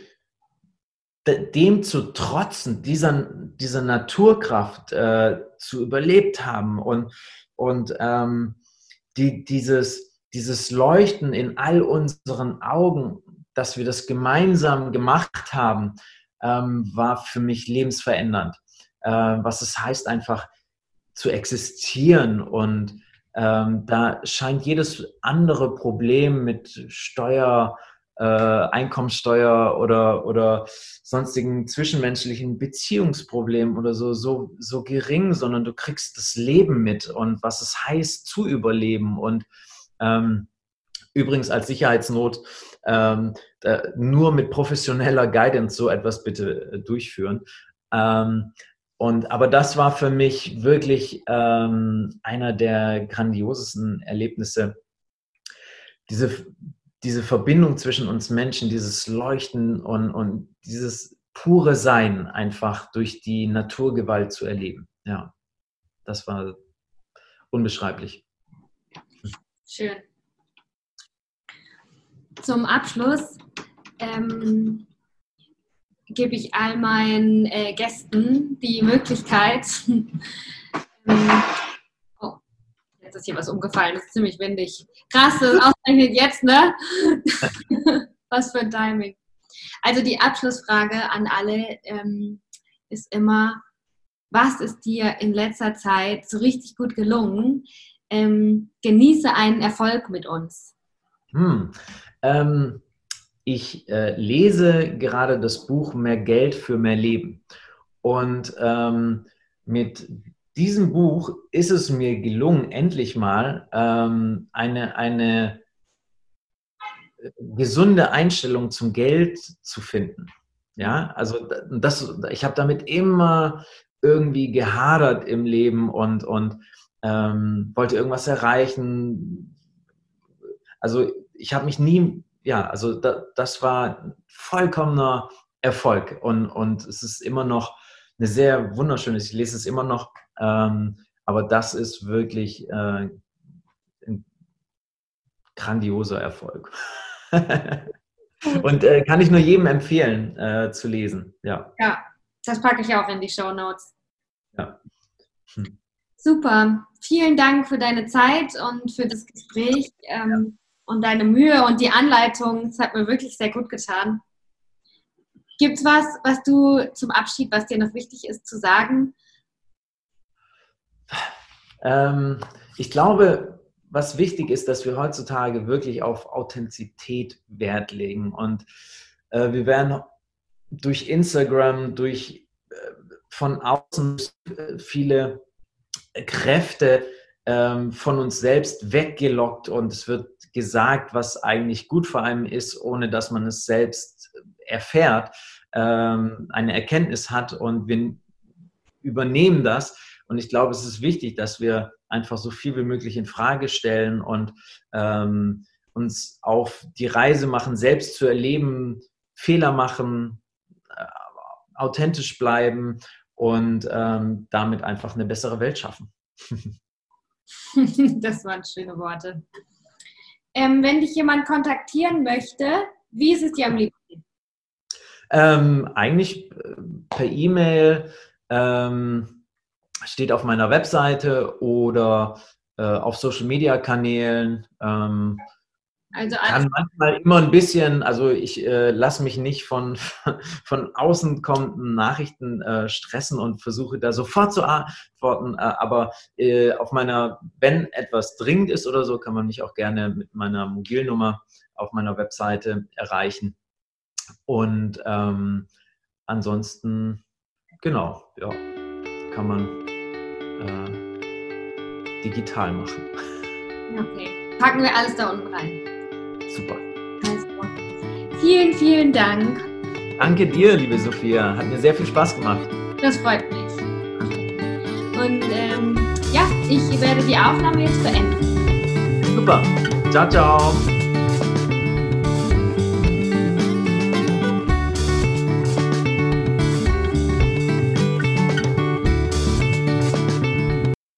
dem zu trotzen, dieser, dieser Naturkraft äh, zu überlebt haben und, und ähm, die, dieses, dieses Leuchten in all unseren Augen dass wir das gemeinsam gemacht haben, ähm, war für mich lebensverändernd. Äh, was es heißt, einfach zu existieren und ähm, da scheint jedes andere Problem mit Steuer, äh, Einkommenssteuer oder, oder sonstigen zwischenmenschlichen Beziehungsproblemen oder so, so, so gering, sondern du kriegst das Leben mit und was es heißt zu überleben und ähm, übrigens als Sicherheitsnot ähm, nur mit professioneller Guidance so etwas bitte äh, durchführen. Ähm, und, aber das war für mich wirklich ähm, einer der grandiosesten Erlebnisse. Diese, diese Verbindung zwischen uns Menschen, dieses Leuchten und, und dieses pure Sein einfach durch die Naturgewalt zu erleben. Ja, das war unbeschreiblich. Schön zum Abschluss ähm, gebe ich all meinen äh, Gästen die Möglichkeit, ähm, oh, jetzt ist hier was umgefallen, das ist ziemlich windig. Krass, das ist ausgerechnet jetzt, ne? was für ein Timing. Also die Abschlussfrage an alle ähm, ist immer, was ist dir in letzter Zeit so richtig gut gelungen? Ähm, genieße einen Erfolg mit uns. Hm. Ähm, ich äh, lese gerade das Buch Mehr Geld für mehr Leben. Und ähm, mit diesem Buch ist es mir gelungen, endlich mal ähm, eine, eine gesunde Einstellung zum Geld zu finden. Ja, also das, ich habe damit immer irgendwie gehadert im Leben und, und ähm, wollte irgendwas erreichen. Also ich habe mich nie, ja, also da, das war vollkommener Erfolg. Und, und es ist immer noch eine sehr wunderschöne, ich lese es immer noch, ähm, aber das ist wirklich äh, ein grandioser Erfolg. und äh, kann ich nur jedem empfehlen äh, zu lesen. Ja. ja, das packe ich auch in die Show Notes. Ja. Hm. Super. Vielen Dank für deine Zeit und für das Gespräch ähm, und deine Mühe und die Anleitung. Es hat mir wirklich sehr gut getan. Gibt es was, was du zum Abschied, was dir noch wichtig ist zu sagen? Ähm, ich glaube, was wichtig ist, dass wir heutzutage wirklich auf Authentizität Wert legen. Und äh, wir werden durch Instagram, durch äh, von außen viele Kräfte ähm, von uns selbst weggelockt und es wird gesagt, was eigentlich gut für einen ist, ohne dass man es selbst erfährt, ähm, eine Erkenntnis hat und wir übernehmen das. Und ich glaube, es ist wichtig, dass wir einfach so viel wie möglich in Frage stellen und ähm, uns auf die Reise machen, selbst zu erleben, Fehler machen, äh, authentisch bleiben und ähm, damit einfach eine bessere Welt schaffen. das waren schöne Worte. Ähm, wenn dich jemand kontaktieren möchte, wie ist es dir am liebsten? Ähm, eigentlich äh, per E-Mail ähm, steht auf meiner Webseite oder äh, auf Social Media Kanälen. Ähm, also kann manchmal immer ein bisschen, also ich äh, lasse mich nicht von, von außen kommenden Nachrichten äh, stressen und versuche da sofort zu antworten. Äh, aber äh, auf meiner, wenn etwas dringend ist oder so, kann man mich auch gerne mit meiner Mobilnummer auf meiner Webseite erreichen. Und ähm, ansonsten, genau, ja, kann man äh, digital machen. Okay, packen wir alles da unten rein. Super. Also, vielen, vielen Dank. Danke dir, liebe Sophia. Hat mir sehr viel Spaß gemacht. Das freut mich. Und ähm, ja, ich werde die Aufnahme jetzt beenden. Super. Ciao, ciao.